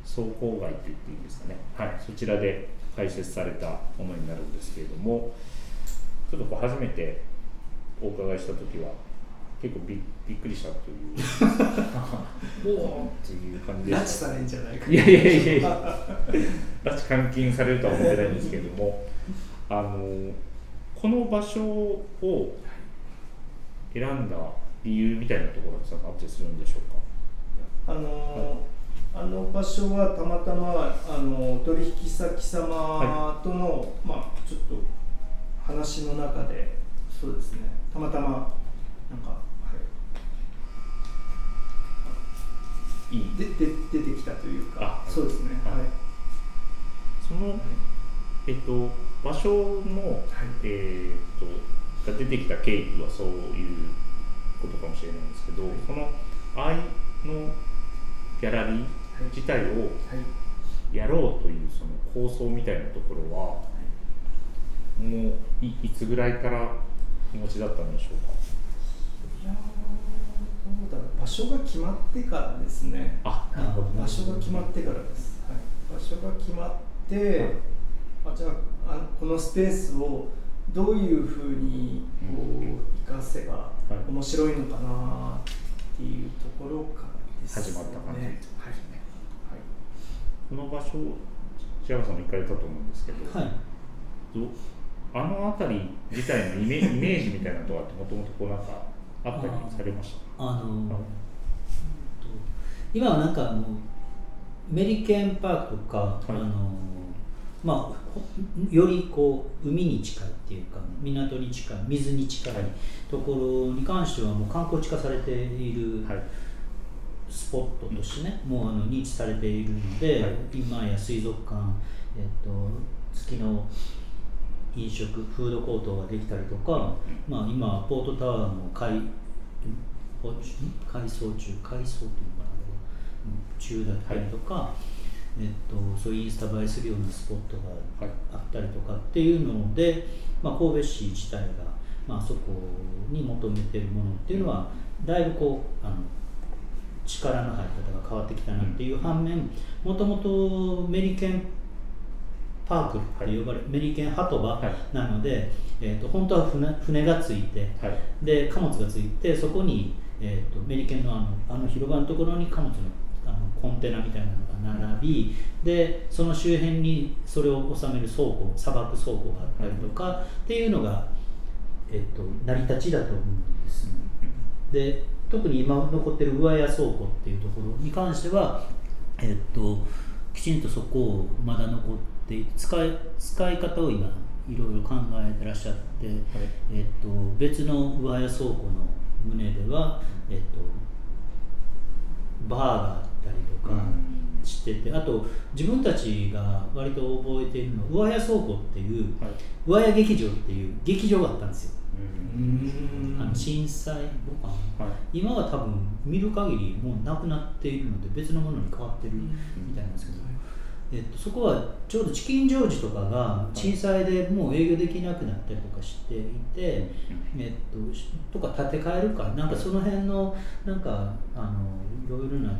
倉庫街と言っていいんですかね、はい、そちらで開設されたものになるんですけれどもちょっとこう初めてお伺いした時は結構びびっくりしたという。お おっていう感じで拉致されんじゃないか。いやいやいやいや。拉致監禁されるとは思ってないんですけれどもあのこの場所を選んだ理由みたいなところってあったりするんでしょうか？あのーあの場所はたまたまあの取引先様との、まあちょっと話の中でそうですね。たまたまなんか、はい。いい、でで出てきたというかあそうですね。はい。はい。その、えっと、場所の、えっとが出てきた経緯はそういうことかもしれないんですけど、その愛のギャラリー自体をはい。やろうというその構想みたいなところはもういいつぐらいからお持ちだったんでしょうか？いやーどうだろう。場所が決まってからですね。あなるほど場所が決まってからです、はい、場所が決まって、あじゃああこのスペースをどういうふうにこう活かせばはい面白いのかなっていうところからです始まった感じねですね、この場所白川さんも行かれたと思うんですけど、はい。どあの辺り自体のイメイメージみたいなのとはもともとこうなんかあったりされました？あの今はなんかもうメリケンパークとか、い。あのまあほよりこう海に近いっていうか港に近い水に近いはいところに関してはもう観光地化されているはい。スポットとしてね、もうあの認知されているので、はい。今や水族館、えっと月の飲食フードコートができたりとか、まあ、今ポートタワーも改ほ改装中改装というのかなうん中だったりとか、えっと、そういうインスタ映えするようなスポットがはい。あったりとかっていうので、まあ、神戸市自体が、まあそこに求めているものっていうのはだいぶこうあの力の入り方が変わってきたなっていう反面もともとメリケンパークって呼ばれる、メリケン鳩場はい。なので、えー、と本当は船船がついてはい。で貨物がついてそこに、えー、とメリケンのあのあの広場のところに貨物のあのコンテナみたいなのが並びでその周辺にそれを収める倉庫砂漠倉庫があったりとか、っていうのが、えー、と成り立ちだと思うんです。で特に今残ってる上屋倉庫っていうところに関しては、えっと、きちんとそこをまだ残っていて使い使い方を今いろいろ考えてらっしゃって、えっと、別の上屋倉庫の棟では、えっと、バーがあったりとかしてて、あと自分たちが割と覚えているのは上屋倉庫っていうはい。上屋劇場っていう劇場があったんですよ。うん。あの震災後かなはい。今は多分見る限りもうなくなっているので別のものに変わってるみたいなんですけど、えっと、そこはちょうどチキンジョージとかが震災でもう営業できなくなったりとかしていて、えっと、しとか建て替えるか。なんかその辺のなんかあのいろいろな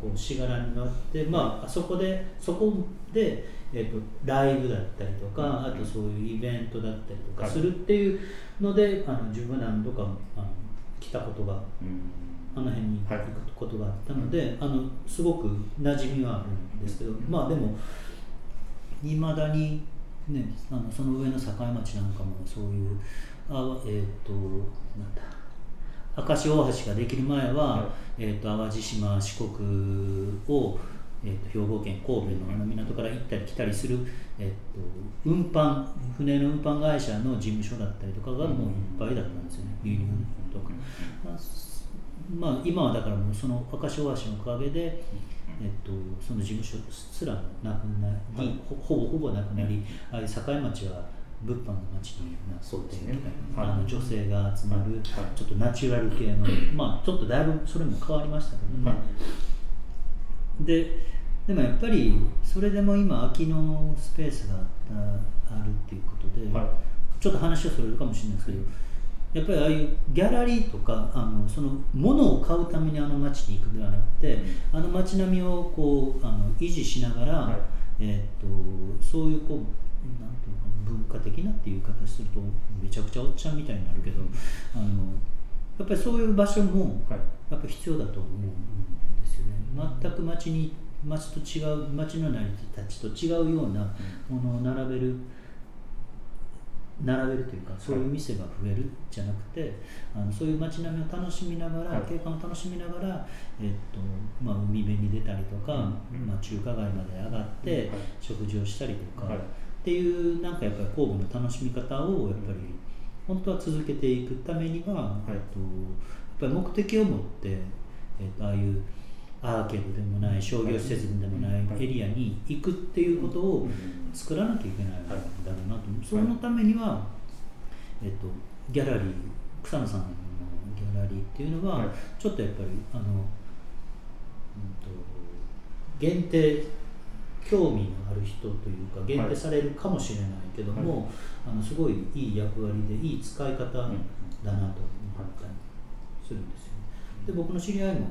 こうしがらみがあって、まあ、あそこでそこで、えっと、ライブだったりとか、あとそういうイベントだったりとかするっていうので、あの自分は何度かあの来たことがうんあの辺に行はい。くことがあったので、あのすごく馴染みはあるんですけど、まあでもいまだに、ね、あのその上の境町なんかもそういうあえっ、となんだ明石大橋ができる前は、はえー、と淡路島四国を、えー、と兵庫県神戸のあの港から行ったり来たりする、えー、と運搬船の運搬会社の事務所だったりとかがもういっぱいだったんですよね輸入とか。まあすまあ、今はだからもうその明石大橋のおかげで、えっと、その事務所すらもなくなり、はいほほぼほぼなくなり、ああいう境町は物販の町になってそうですね。みたいな、はいあの女性が集まる、はい。ちょっとナチュラル系の、まあちょっとだいぶそれも変わりましたけどね。はい。ででもやっぱりそれでも今空きのスペースがああるっていうことで、はい。ちょっと話をそれるかもしれないですけどやっぱりああいうギャラリーとかあのその物を買うためにあの街に行くではなくて、あの街並みをこうあの維持しながら、はい。えーっとそういうこうなんていうのかな文化的なっていう言い方するとめちゃくちゃおっちゃんみたいになるけどあのやっぱりそういう場所もはい。やっぱ必要だと思うんですよね。全く街に街と違う街の成り立ちと違うようなものを並べる並べるというかそういう店が増えるじゃなくて、あのそういう街並みを楽しみながら、はい。景観を楽しみながら、えっとまあ、海辺に出たりとか、うんまあ、中華街まで上がって、はい食事をしたりとか、はい。っていうなんかやっぱり神戸の楽しみ方をやっぱり本当は続けていくためには、い。えっと、やっぱり目的を持って、えっと、ああいうアーケードでもない商業施設でもないはい。エリアに行くっていうことを作らなきゃいけないんだろうなと。そのためには、えっと、ギャラリー草野さんのギャラリーっていうのは、はい。ちょっとやっぱりあのと限定興味のある人というか限定されるかもしれないけども、あのすごいいい役割でいい使い方だなと思ったりするんですよね。で僕の知り合いも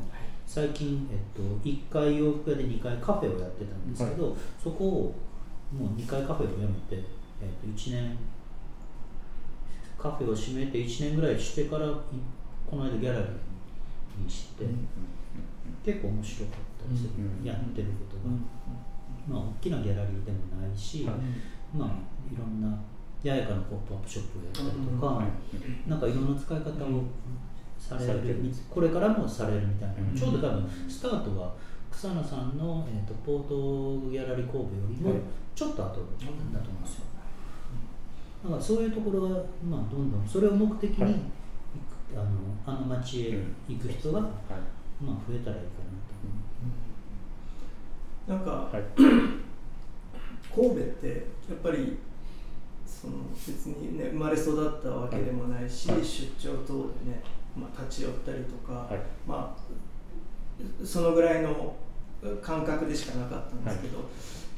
最近、えっと、1回洋服屋で2回カフェをやってたんですけど、そこをもう2回カフェを辞めて、えっと、1年カフェを閉めて1年ぐらいしてからいこの間ギャラリーにして、結構面白かったです。る、やってることが、まあ大きなギャラリーでもないし、まあいろんな八重かのポップアップショップをやったりとか、なんかいろんな使い方をされる、これからもされるみたいな、ちょうど多分スタートは草野さんの、えーと、ポートギャラリー神戸よりもちょっと後だと思うんですよ。だからそういうところが、まあ、どんどんそれを目的に、はい、あのあの町へ行く人が、うんはい、まあ、増えたらいいかなと、うん、なんか、はい、神戸ってやっぱりその別にね生まれ育ったわけでもないし、出張等でね、まあ、立ち寄ったりとか、まあそのぐらいの感覚でしかなかったんですけど、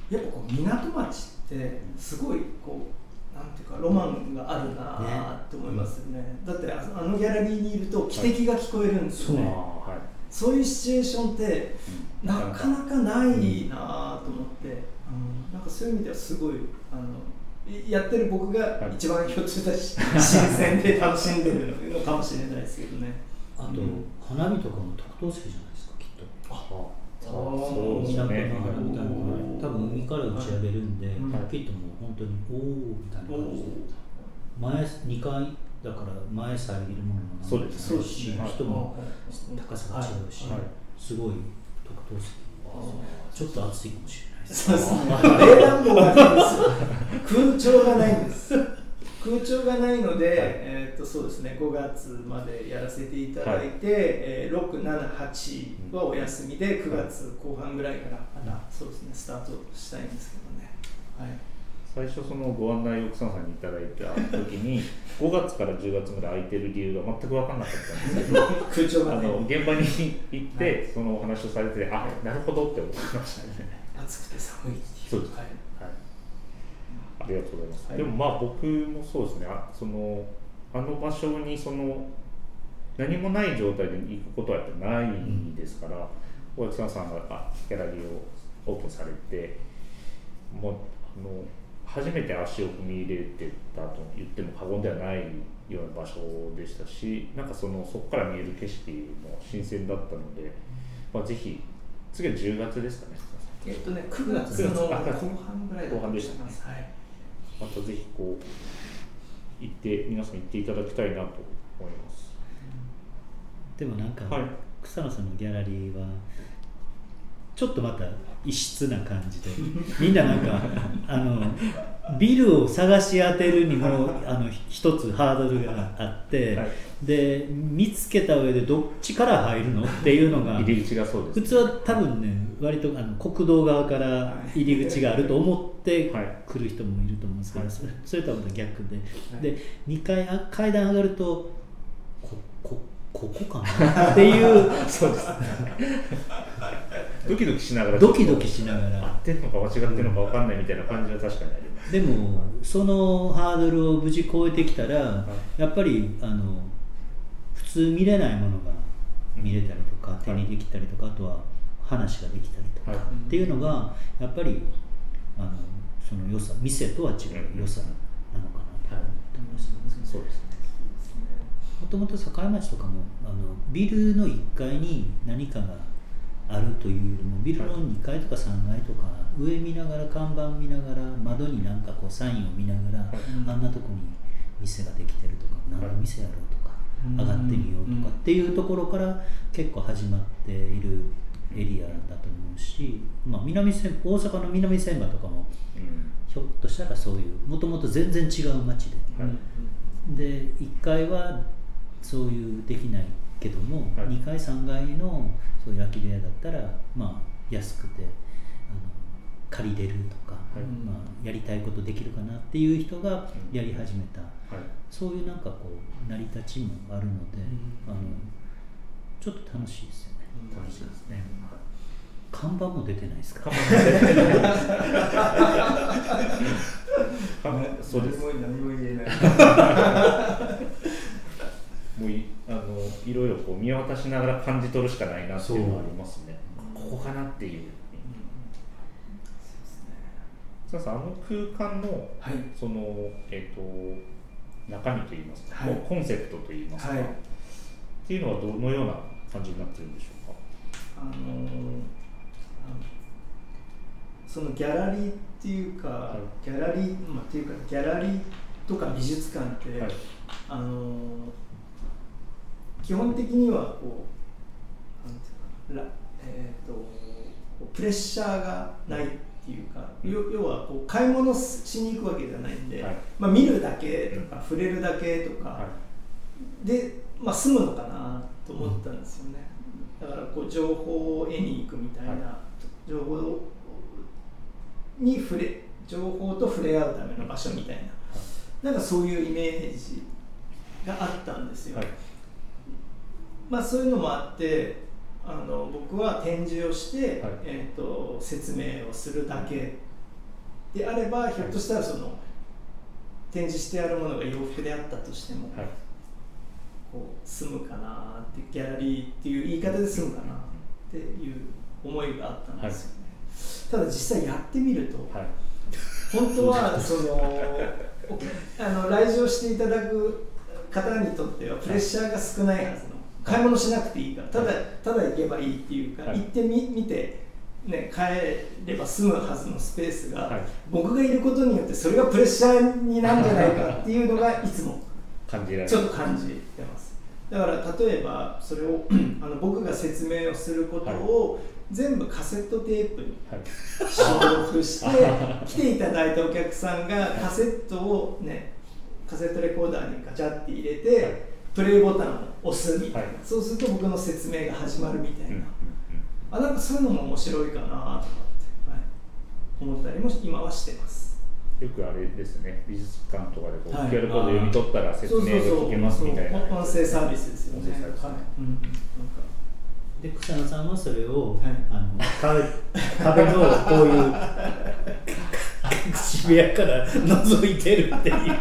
やっぱこう港町ってすごいこうなんていうかロマンがあるなって思いますよね、ね、だってあのギャラリーにいると汽笛が聞こえるんですよね、はい、そういうシチュエーションってなかなかないなと思って、うん、なんかそういう意味ではすごいあのやってる僕が一番ひょっとしたら新鮮で楽しんでるのかもしれないですけどね。あと、うん、花火とかも特等席じゃないですかきっと。あそうですね。多分海から打ち上げるんで、きっともう本当におおみたいな感じで。前二階だから前遮るものもそうですし、人も高さが違うし、すごい特等席。ちょっと暑いかもしれない。そうですね。冷暖房がないんです。空調がないんです。空調がないので、はい、えー、とそうですね5月までやらせていただいて、はい。えー、678はお休みで9月後半ぐらいからまたそうですねスタートしたいんですけどね、はい、最初そのご案内を草野さんにいただいた時に 5月から10月まで空いてる理由が全く分かんなかったんですけど 空調が、ね、あの現場に行って、はい、そのお話をされてあなるほどって思いましたね暑くて寒いそうです、はい。ありがとうございます、はい、でもまあ僕もそうですね。あそのあの場所にその何もない状態で行くことはやっぱないですから、大木さんさんがギャラリーをオープンされてもうあの初めて足を踏み入れてたと言っても過言ではないような場所でしたしなんかそのそこから見える景色も新鮮だったので、まあ、ぜひ次は10月ですかねえっとね9月の後半ぐらい後半でしたね、はい。またぜひこう行って皆さん行っていただきたいなと思います。でもなんか、はい、草野さんのギャラリーはちょっとまた異質な感じでみんななんかあのビルを探し当てるにもあの一つハードルがあって、はい、で見つけた上でどっちから入るのっていうのが入り口がそうです、ね、普通は多分ね割とあの国道側から入り口があると思って来る人もいると思うんですけど、はい、それとはまた逆で、はい、で2階階段上がるとここここかな？っていう そうです。ねドキドキしながらドキドキしながら。合ってるのか間違ってるのか分かんないみたいな感じは確かにあります。でもそのハードルを無事超えてきたら、やっぱりあの普通見れないものが見れたりとか、手にできたりとかあとは話ができたりとか、っていうのがやっぱりあのその良さ店とは違う良さなのかなと思ってます、そうですね。もともと境町とかもあのビルの1階に何かがあるというよりもビルの2階とか3階とか上見ながら看板見ながら窓になんかこうサインを見ながら、あんなとこに店ができてるとか何の店やろうとか、上がってみようとかっていうところから結構始まっているエリアだと思うし、まあ、南大阪の南千葉とかも、ひょっとしたらそういうもともと全然違う街で、で1階はそういうできないけども、はい、2階3階のそういう空き部屋だったらまあ安くてあの借りれるとか、はい、まあ、やりたいことできるかなっていう人がやり始めた、はい、そういうなんかこう成り立ちもあるので、あのちょっと楽しいですよね。楽しいですね、看板も出てないですか？そうです。何も言えないもういあのいろいろこう見渡しながら感じ取るしかないなっていうのはありますね。ここかなっていう。そうさんあの空間のはい。そのえっ、と中身といいますか、はい。コンセプトといいますか、はい。っていうのはどのような感じになってるんでしょうか？あのそのギャラリーっていうか、い。ギャラリー、まあ、っていうかギャラリーとか美術館って、はい。あの基本的にはこうなんていうかならえー、とプレッシャーがないっていうか、要要はこう買い物しに行くわけじゃないんで、はい。まあ、見るだけとか、触れるだけとか、はい。で、まあ、済むのかなと思ったんですよね、だからこう情報を得に行くみたいな、は情報に触れ情報と触れ合うための場所みたいな、なんかそういうイメージがあったんですよ、はいまあ、そういうのもあってあの僕は展示をして、はい。えー、と説明をするだけであればひょっとしたらその展示してあるものが洋服であったとしても、はい。こう済むかなってギャラリーっていう言い方で済むかなっていう思いがあったんですよね、ただ実際やってみると、はい。本当は そのおあの来場していただく方にとってはプレッシャーが少ないはずの買い物しなくていいから。ただただ行けばいいっていうか、はい。行ってみ見て、ね、帰れば済むはずのスペースが、はい。僕がいることによってそれがプレッシャーになるんじゃないかっていうのがい。つも感じられる。ちょっと感じてます。だから例えばそれをあの僕が説明をすることを全部カセットテープにはい。収録して 来ていただいたお客さんがカセットをねカセットレコーダーにガチャって入れて、はい。プレイボタンを押すみたいな、はい。そうすると僕の説明が始まるみたいな、あなんかそういうのも面白いかなとかって、はい、思ったりも今はしてます。よくあれですね。美術館とかでこう、はい。QR コード読み取ったら説明が聞けますみたいな。音声サービスですよね。音声サービスはい。うん。なんかで草野さんはそれを、はい。あの壁壁のこういう口部屋から覗いてるっていう。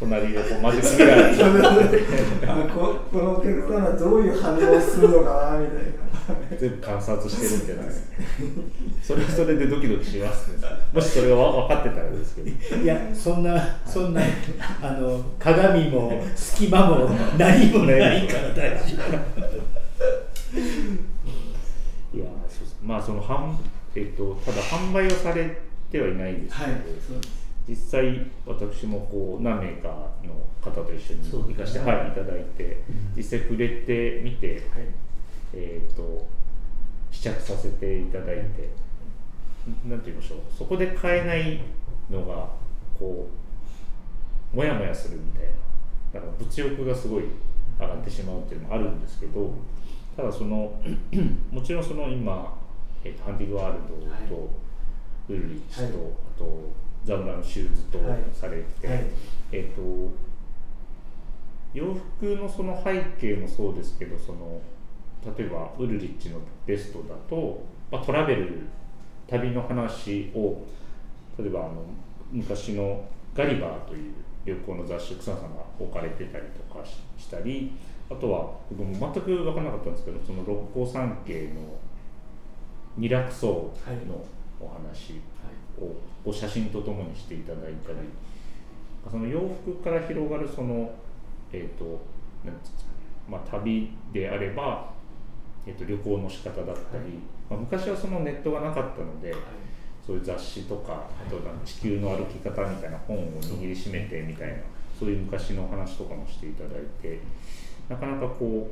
隣でこうマジックミラーにあここのお客さんはどういう反応するのかなみたいな。全部観察してるんじゃな。いそれはそれでドキドキしますね。もしそれが分かってたらですけど。いやそんなそんなあの鏡も隙間も何もないから大丈いやーそうです。まあその販、えっと、ただ販売をされてはいないんですけど、はい実際私もこう何名かの方と一緒に行かせて、ねはい、いただいて実際触れてみて、はい。えっと試着させていただいてなんて言いましょう。そこで買えないのがこうもやもやするみたいな。だから物欲がすごい上がってしまうっていうのもあるんですけどただその もちろんその今、えーとハンディワールドとウルリッチと、はい。あとザムラのシューズとはいされて、はい。えっ、と洋服のその背景もそうですけどその例えばウルリッチのベストだと、まあ、トラベル旅の話を例えばあの昔のガリバーという旅行の雑誌草野さんが置かれてたりとかししたりあとは僕も全く分からなかったんですけどその六甲山系の二楽荘のお話をお写真とともにしていただいたり、その洋服から広がるその、えーとなんていうんですかねまあ、旅であれば、えー、と旅行の仕方だったり、はい。まあ、昔はそのネットがなかったので、そういう雑誌とか、あと地球の歩き方みたいな本を握りしめてみたいなそういう昔の話とかもしていただいてなかなかこ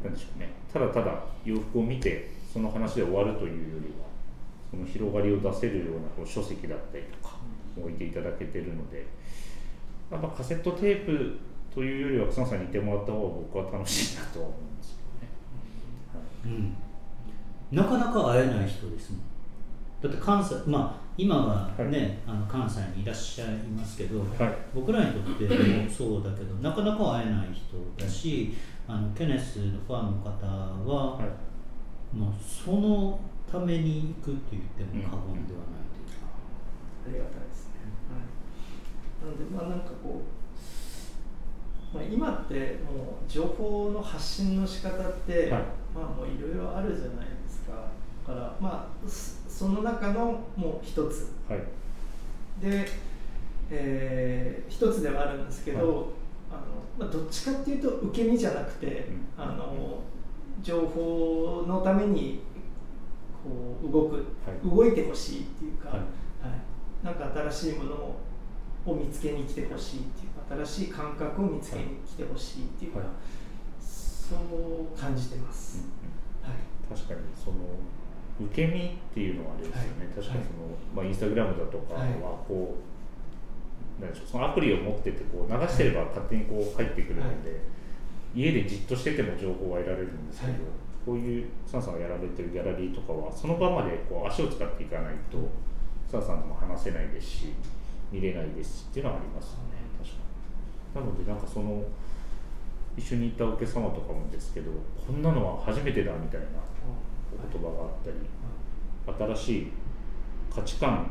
うなんでしょうね。ただただ洋服を見てその話で終わるというよりはその広がりを出せるようなこう書籍だったりとか置いていただけてるのでやっぱカセットテープというよりは草野さんにいてもらった方が僕は楽しいなとは思うんですけどね。うん、なかなか会えない人ですもん。だって関西まあ今はね、あの関西にいらっしゃいますけど、はい。僕らにとってもそうだけどなかなか会えない人だし、あのケネスのファンの方は、はい。まあ、そのために行くって言っても過言ではないというか、ありがたいですね。はい、なのでまあなんかこう、まあ、今ってもう情報の発信の仕方って、はい。まあもういろいろあるじゃないですか。だからまあそその中のもう一つ。はい。で、えー一つではあるんですけど、はい。あのまあ、どっちかっていうと受け身じゃなくて、うん。あの情報のためにこう動く、はい。動いてほしいっていうか、はい。はい。なんか新しいものを見つけに来てほしいっていうか新しい感覚を見つけに来てほしいっていうか、はい。そう感じてます。はい。確かにその受け身っていうのはあれですよね、はい。確かにその、まあ、インスタグラムだとかはこう、なんでしょうそのアプリを持っててこう流してれば勝手にこう入ってくるので、家でじっとしてても情報は得られるんですけど、はい。こういうサンさんがやられてるギャラリーとかはその場までこう足を使っていかないとサンさんとも話せないですし見れないですしっていうのはありますよね確かに。なのでなんかその一緒に行ったお客様とかもですけどこんなのは初めてだみたいなお言葉があったり新しい価値観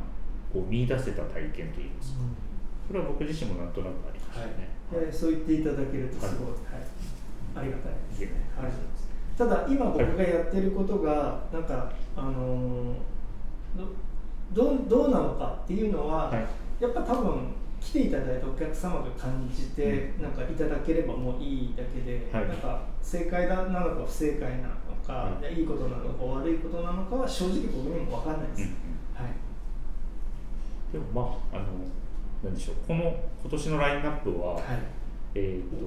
を見出せた体験といいますか。それは僕自身もなんとなくありましたね、でそう言っていただけるとすごい、はい。ありがたいです。いえいえはいただ今僕がやってることがなんかあのーどどうなのかっていうのは、はい。やっぱ多分来ていただいたお客様が感じて、なんかいただければもういいだけで、はい。なんか正解だなのか不正解なのか、、はいいことなのか悪いことなのかは正直僕にも分かんないです、うんうん。はい。でもまああのなんでしょうこの今年のラインナップは、はい。えー、と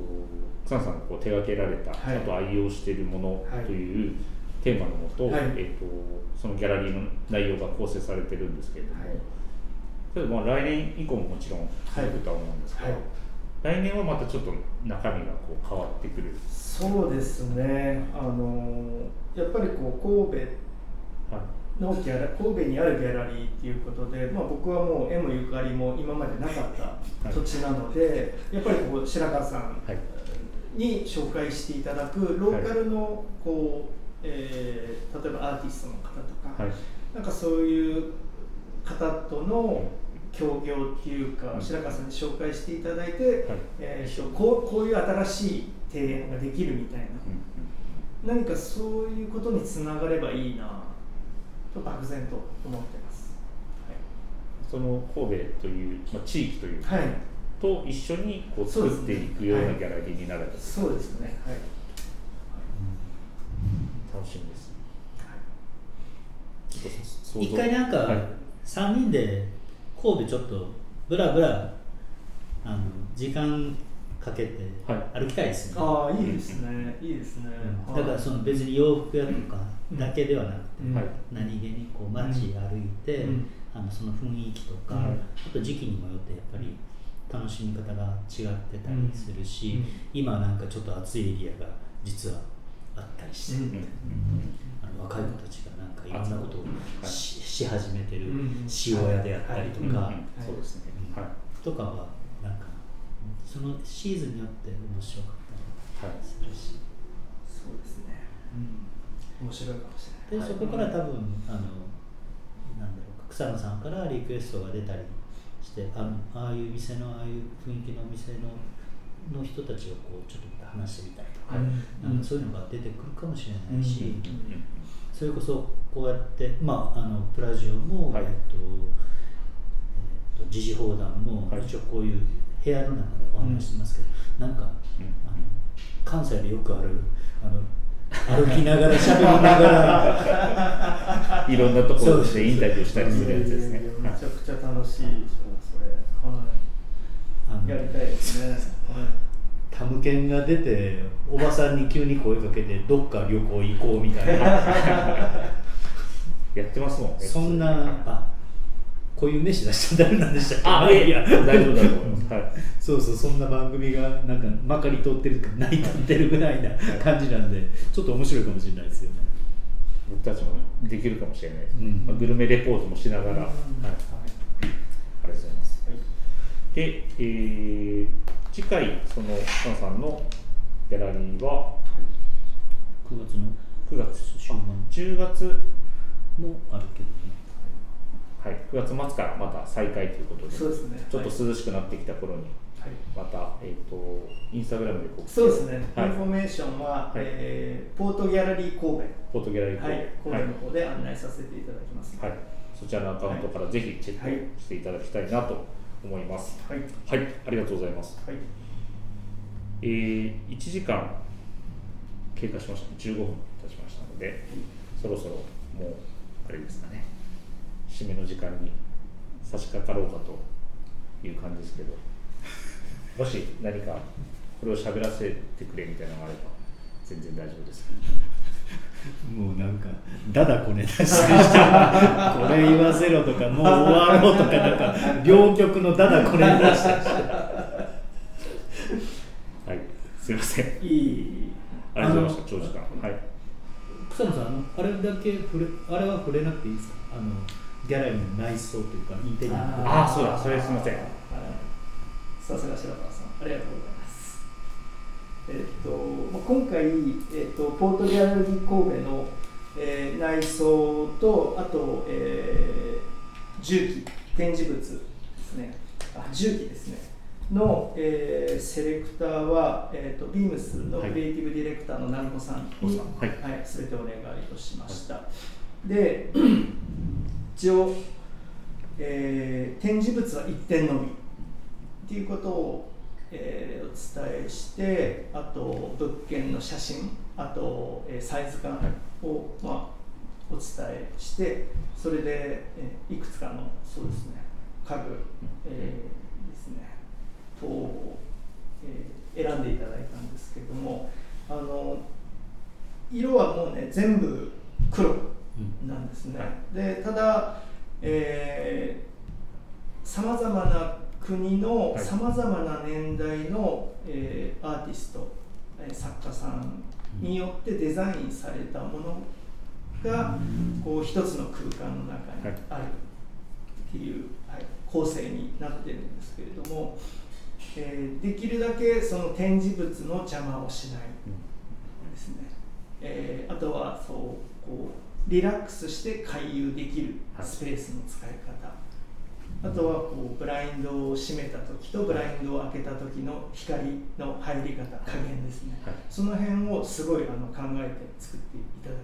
草野さんがこう手掛けられた、はい。あと愛用しているものはい。というテーマのもと,、はい。えー、とそのギャラリーの内容が構成されてるんですけれども、はい。それでまあ来年以降ももちろん続くとは思うんですけど、はい来年はまたちょっと中身がこう変わってくる、そうですね。あのーやっぱりこう神戸はい。のギャラ神戸にあるギャラリーっていうことで、まあ、僕はもう絵もゆかりも今までなかった土地なので、やっぱりこう白川さんはい。に紹介していただくローカルのこう、えー例えばアーティストの方とか、はい。なんかそういう方との協業っていうか、うん。白川さんに紹介していただいて、はい。えーとこうこういう新しい提案ができるみたいな。うん何かそういうことにつながればいいなと漠然と思ってます。その神戸という、まあ、地域というか、はい、はい、と一緒にこうそうですね作っていくようなギャラリーになると、そうですね。はい。楽しみです。ちょっと想像。一回なんかはい。3人で神戸ちょっとブラブラあの時間かけてはい。歩きたいですね、ああ、いいですね。いいですね。うん。だからその別に洋服屋とかだけではなくて、うん。はい。何気にこう街歩いて、うん。あのその雰囲気とか、うん。あと時期にもよってやっぱり楽しみ方が違ってたりするし、うん。今なんかちょっと暑いエリアが実はあったりして、あの若い子たちがなんかいろんなことをはいし,、し始めてるうん塩屋であったりとか、そうですね、とかはなんかそのシーズンによって面白かったはいりするし、そうですね。うん。面白いかもしれで、ない。そこから多分あのなんだろう草野さんからリクエストが出たりしてあのああいう店のああいう雰囲気のお店のの人たちをこうちょっと話してみたりとか,、うんなんかそういうのが出てくるかもしれないし、うんそれこそこうやって、まあ、あのプラジオも、はいえっとえっと時事砲弾も、はい一応こういう部屋の中でお話してますけど、なんか、うんあの関西でよくあるあの歩きながら喋りながら いろんなところそうでインタビューしたりするやつですねめちゃくちゃ楽しいでしょ、それ。はあのい。やりたいですね。はい。タムケンが出ておばさんに急に声かけてどっか旅行行こうみたいな。やってますもんねそんなあこういう飯出したら誰なんでしたっけ？あいやいや。大丈夫だと思います。はい。そうそうそんな番組がなんかまかり通ってるか成り立ってるぐらいな感じなんでちょっと面白いかもしれないですよね。僕たちもできるかもしれないです、うん。まあグルメレポートもしながら、はい、ありがとうございます。はい。で、えー次回そのカンさんのギャラリーは？9月の？9月。終盤10月もあるけどね。はい。9月末からまた再開ということでそうですね。ちょっと涼しくなってきた頃にはい。また、えっ、とインスタグラムでこうそうですね、はい。インフォメーションは、はい。えーポートギャラリー神フォトギャラリー戸、はい、神はい。戸の方で案内させていただきます。はい、そちらのアカウントからぜひチェックしていただきたいなと思います。はい、はい、ありがとうございます。はい、えー、1時間経過しました、15分経ちましたので、そろそろもう、あれですかね、締めの時間に差し掛かろうかという感じですけど、もし何かこれを喋らせてくれみたいなのがあれば、全然大丈夫です。もうなんかだだこね出してこれ言わせろとかもう終わろうとかなんか両極のだだこね出してはい、すいません。いい、ありがとうございました、長時間。はい。草野さんあのあれだけ触れあれは触れなくていいですかあのギャラリーの内装というかインテリア。のあーそうだ。それすいません。はい。さすが白川さん、ありがとうございます。えっと、まあ今回、えっと、ポートギャラリー神戸の、えー内装と、あと、えー重機、展示物ですね、あ重機ですね、の、えーセレクターは、えっと、ビームスのはい。クリエイティブディレクターの南野さんに、はい。はい、全てお願いとしました。で、一応、えー展示物は1点のみ。っていうことを、えーお伝えしてあと物件の写真あと、えーサイズ感を、まあ、お伝えしてそれで、えーいくつかのそうですね家具、えーですね等を、えー選んでいただいたんですけれどもあの色はもうね全部黒なんですね。でたださまざまな国のはい。さまざまな年代の、えーアーティスト、えー作家さんによってデザインされたものがこう一つの空間の中にあるっていう、はい、構成になってるんですけれども、えーできるだけその展示物の邪魔をしないですね、えーあとはそうこうリラックスして回遊できるはい。スペースの使い方、あとはこうブラインドを閉めた時とブラインドを開けた時の光の入り方加減ですね、はい。その辺をすごいあの考えて作っていただ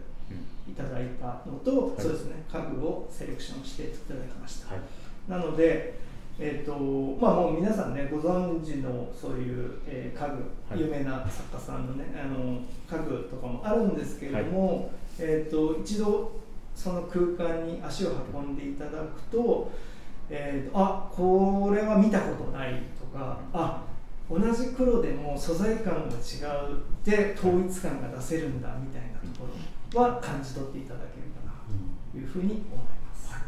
いただいたのと、い。そうですね家具をセレクションしていただきました、はい。なので、えーとまあ、もう皆さんねご存知のそういう、えー家具、はい。有名な作家さんのねあの家具とかもあるんですけれども、えー、と一度その空間に足を運んでいただくと,、えーとあこれは見たことないとかあ同じ黒でも素材感が違うで統一感が出せるんだみたいなところは感じ取っていただけるかなというふうに思います。は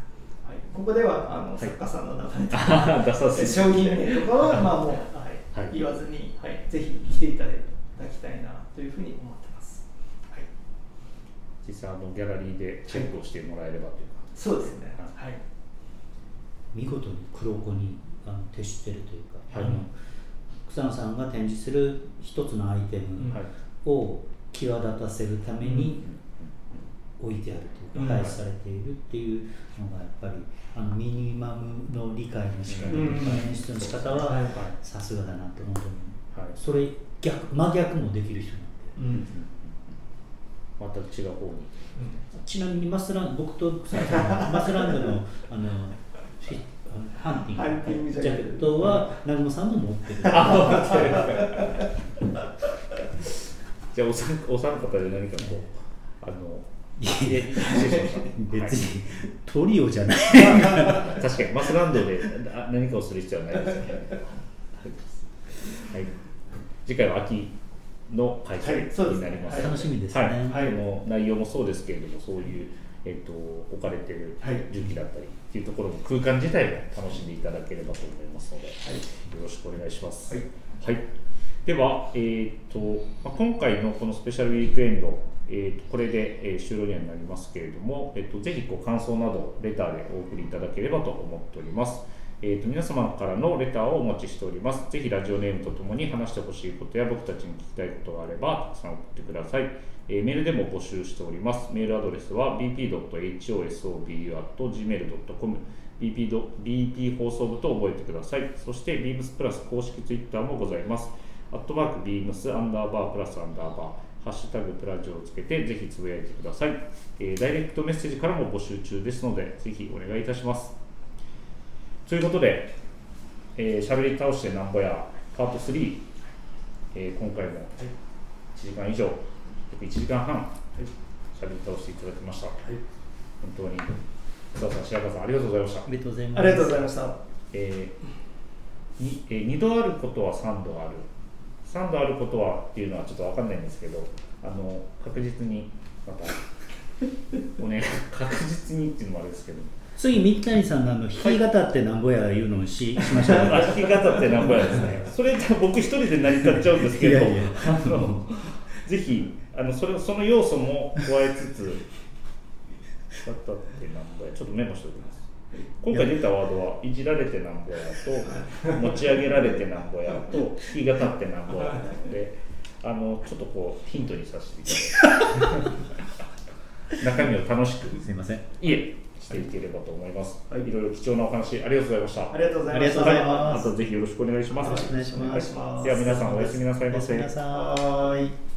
い、ここではあの、い作家さんの名前とか 商品名とかはまあもう、はいはい言わずに、はい、ぜひ来ていただきたいなというふうに思ってます。はい、実際あのギャラリーでチェックをしてもらえればというか。そうですね。ははい。見事に黒子にあの徹してるというか、はいあの草野さんが展示する一つのアイテムはい。を際立たせるために置いてあるというか、うん配置されているっていうのがやっぱりあのミニマムの理解の仕方とうんか演出の仕方ははいさすがだなって本当にはい。それ逆真逆もできる人なんでうん。また違う方に。ちなみにマスラン僕と草野さんはマスランドのあのハンティングジャケットは南野さんも持ってる。じゃあお三お三方で何かこうあの別にトリオじゃない。はい確かにマスランドであ何かをする必要はないですね。はい。次回は秋の開催になります。楽しみですねはい。はい、内容もそうですけれども、そういうえっ、と置かれてるはい重機だったりっていうところの空間自体を楽しんでいただければと思いますので、よろしくお願いします。はい。はい、では、えーとまあ、今回のこのスペシャルウィークエンド、えーとこれで、えー終了にはなりますけれども、えー、とぜひこう感想などレターでお送りいただければと思っております。えー、と皆様からのレターをお待ちしております。ぜひラジオネームとともに話してほしいことや僕たちに聞きたいことがあればたくさん送ってください。えーメールでも募集しております。メールアドレスは bp.hosobu.gmail.com BP, BP 放送部と覚えてください。そして beams プラス公式ツイッターもございます。アットマーク beams アンダーバープラスアンダーバーハッシュタグプラジオをつけてぜひつぶやいてください、えーダイレクトメッセージからも募集中ですのでぜひお願いいたしますということで、えー、しゃべり倒してなんぼやパート3、えー今回も1時間以上1時間半しゃべり倒していただきました、本当に津田さん白川さんありがとうございました。ありがとうございます。ありがとうございました。えーにえー2度あることは3度ある。3度あることはっていうのはちょっと分かんないんですけどあの確実にまたおね 確実にっていうのもあれですけど。次三谷さんのあの弾き語ってなんぼやいうのをししましょうあ弾き方ってなんぼやですね。それ僕一人で成り立っちゃうんですけど。いやいや。あのぜひあのそれその要素も加えつつ弾き方ってなんぼやちょっとメモしておきます。今回出たワードは「いじられてなんぼや」と「持ち上げられてなんぼや」と「弾き語ってなんぼや」なのであのちょっとこうヒントにさせていただいて。中身を楽しくすいません。いえしていければと思います、い、ろいろ貴重なお話ありがとうございました。ありがとうございました。ありがとうございますはい。またぜひよろしくお願いします。よろしくお願いします。お願いします。では皆さんおやすみなさいませ。おやすみなさい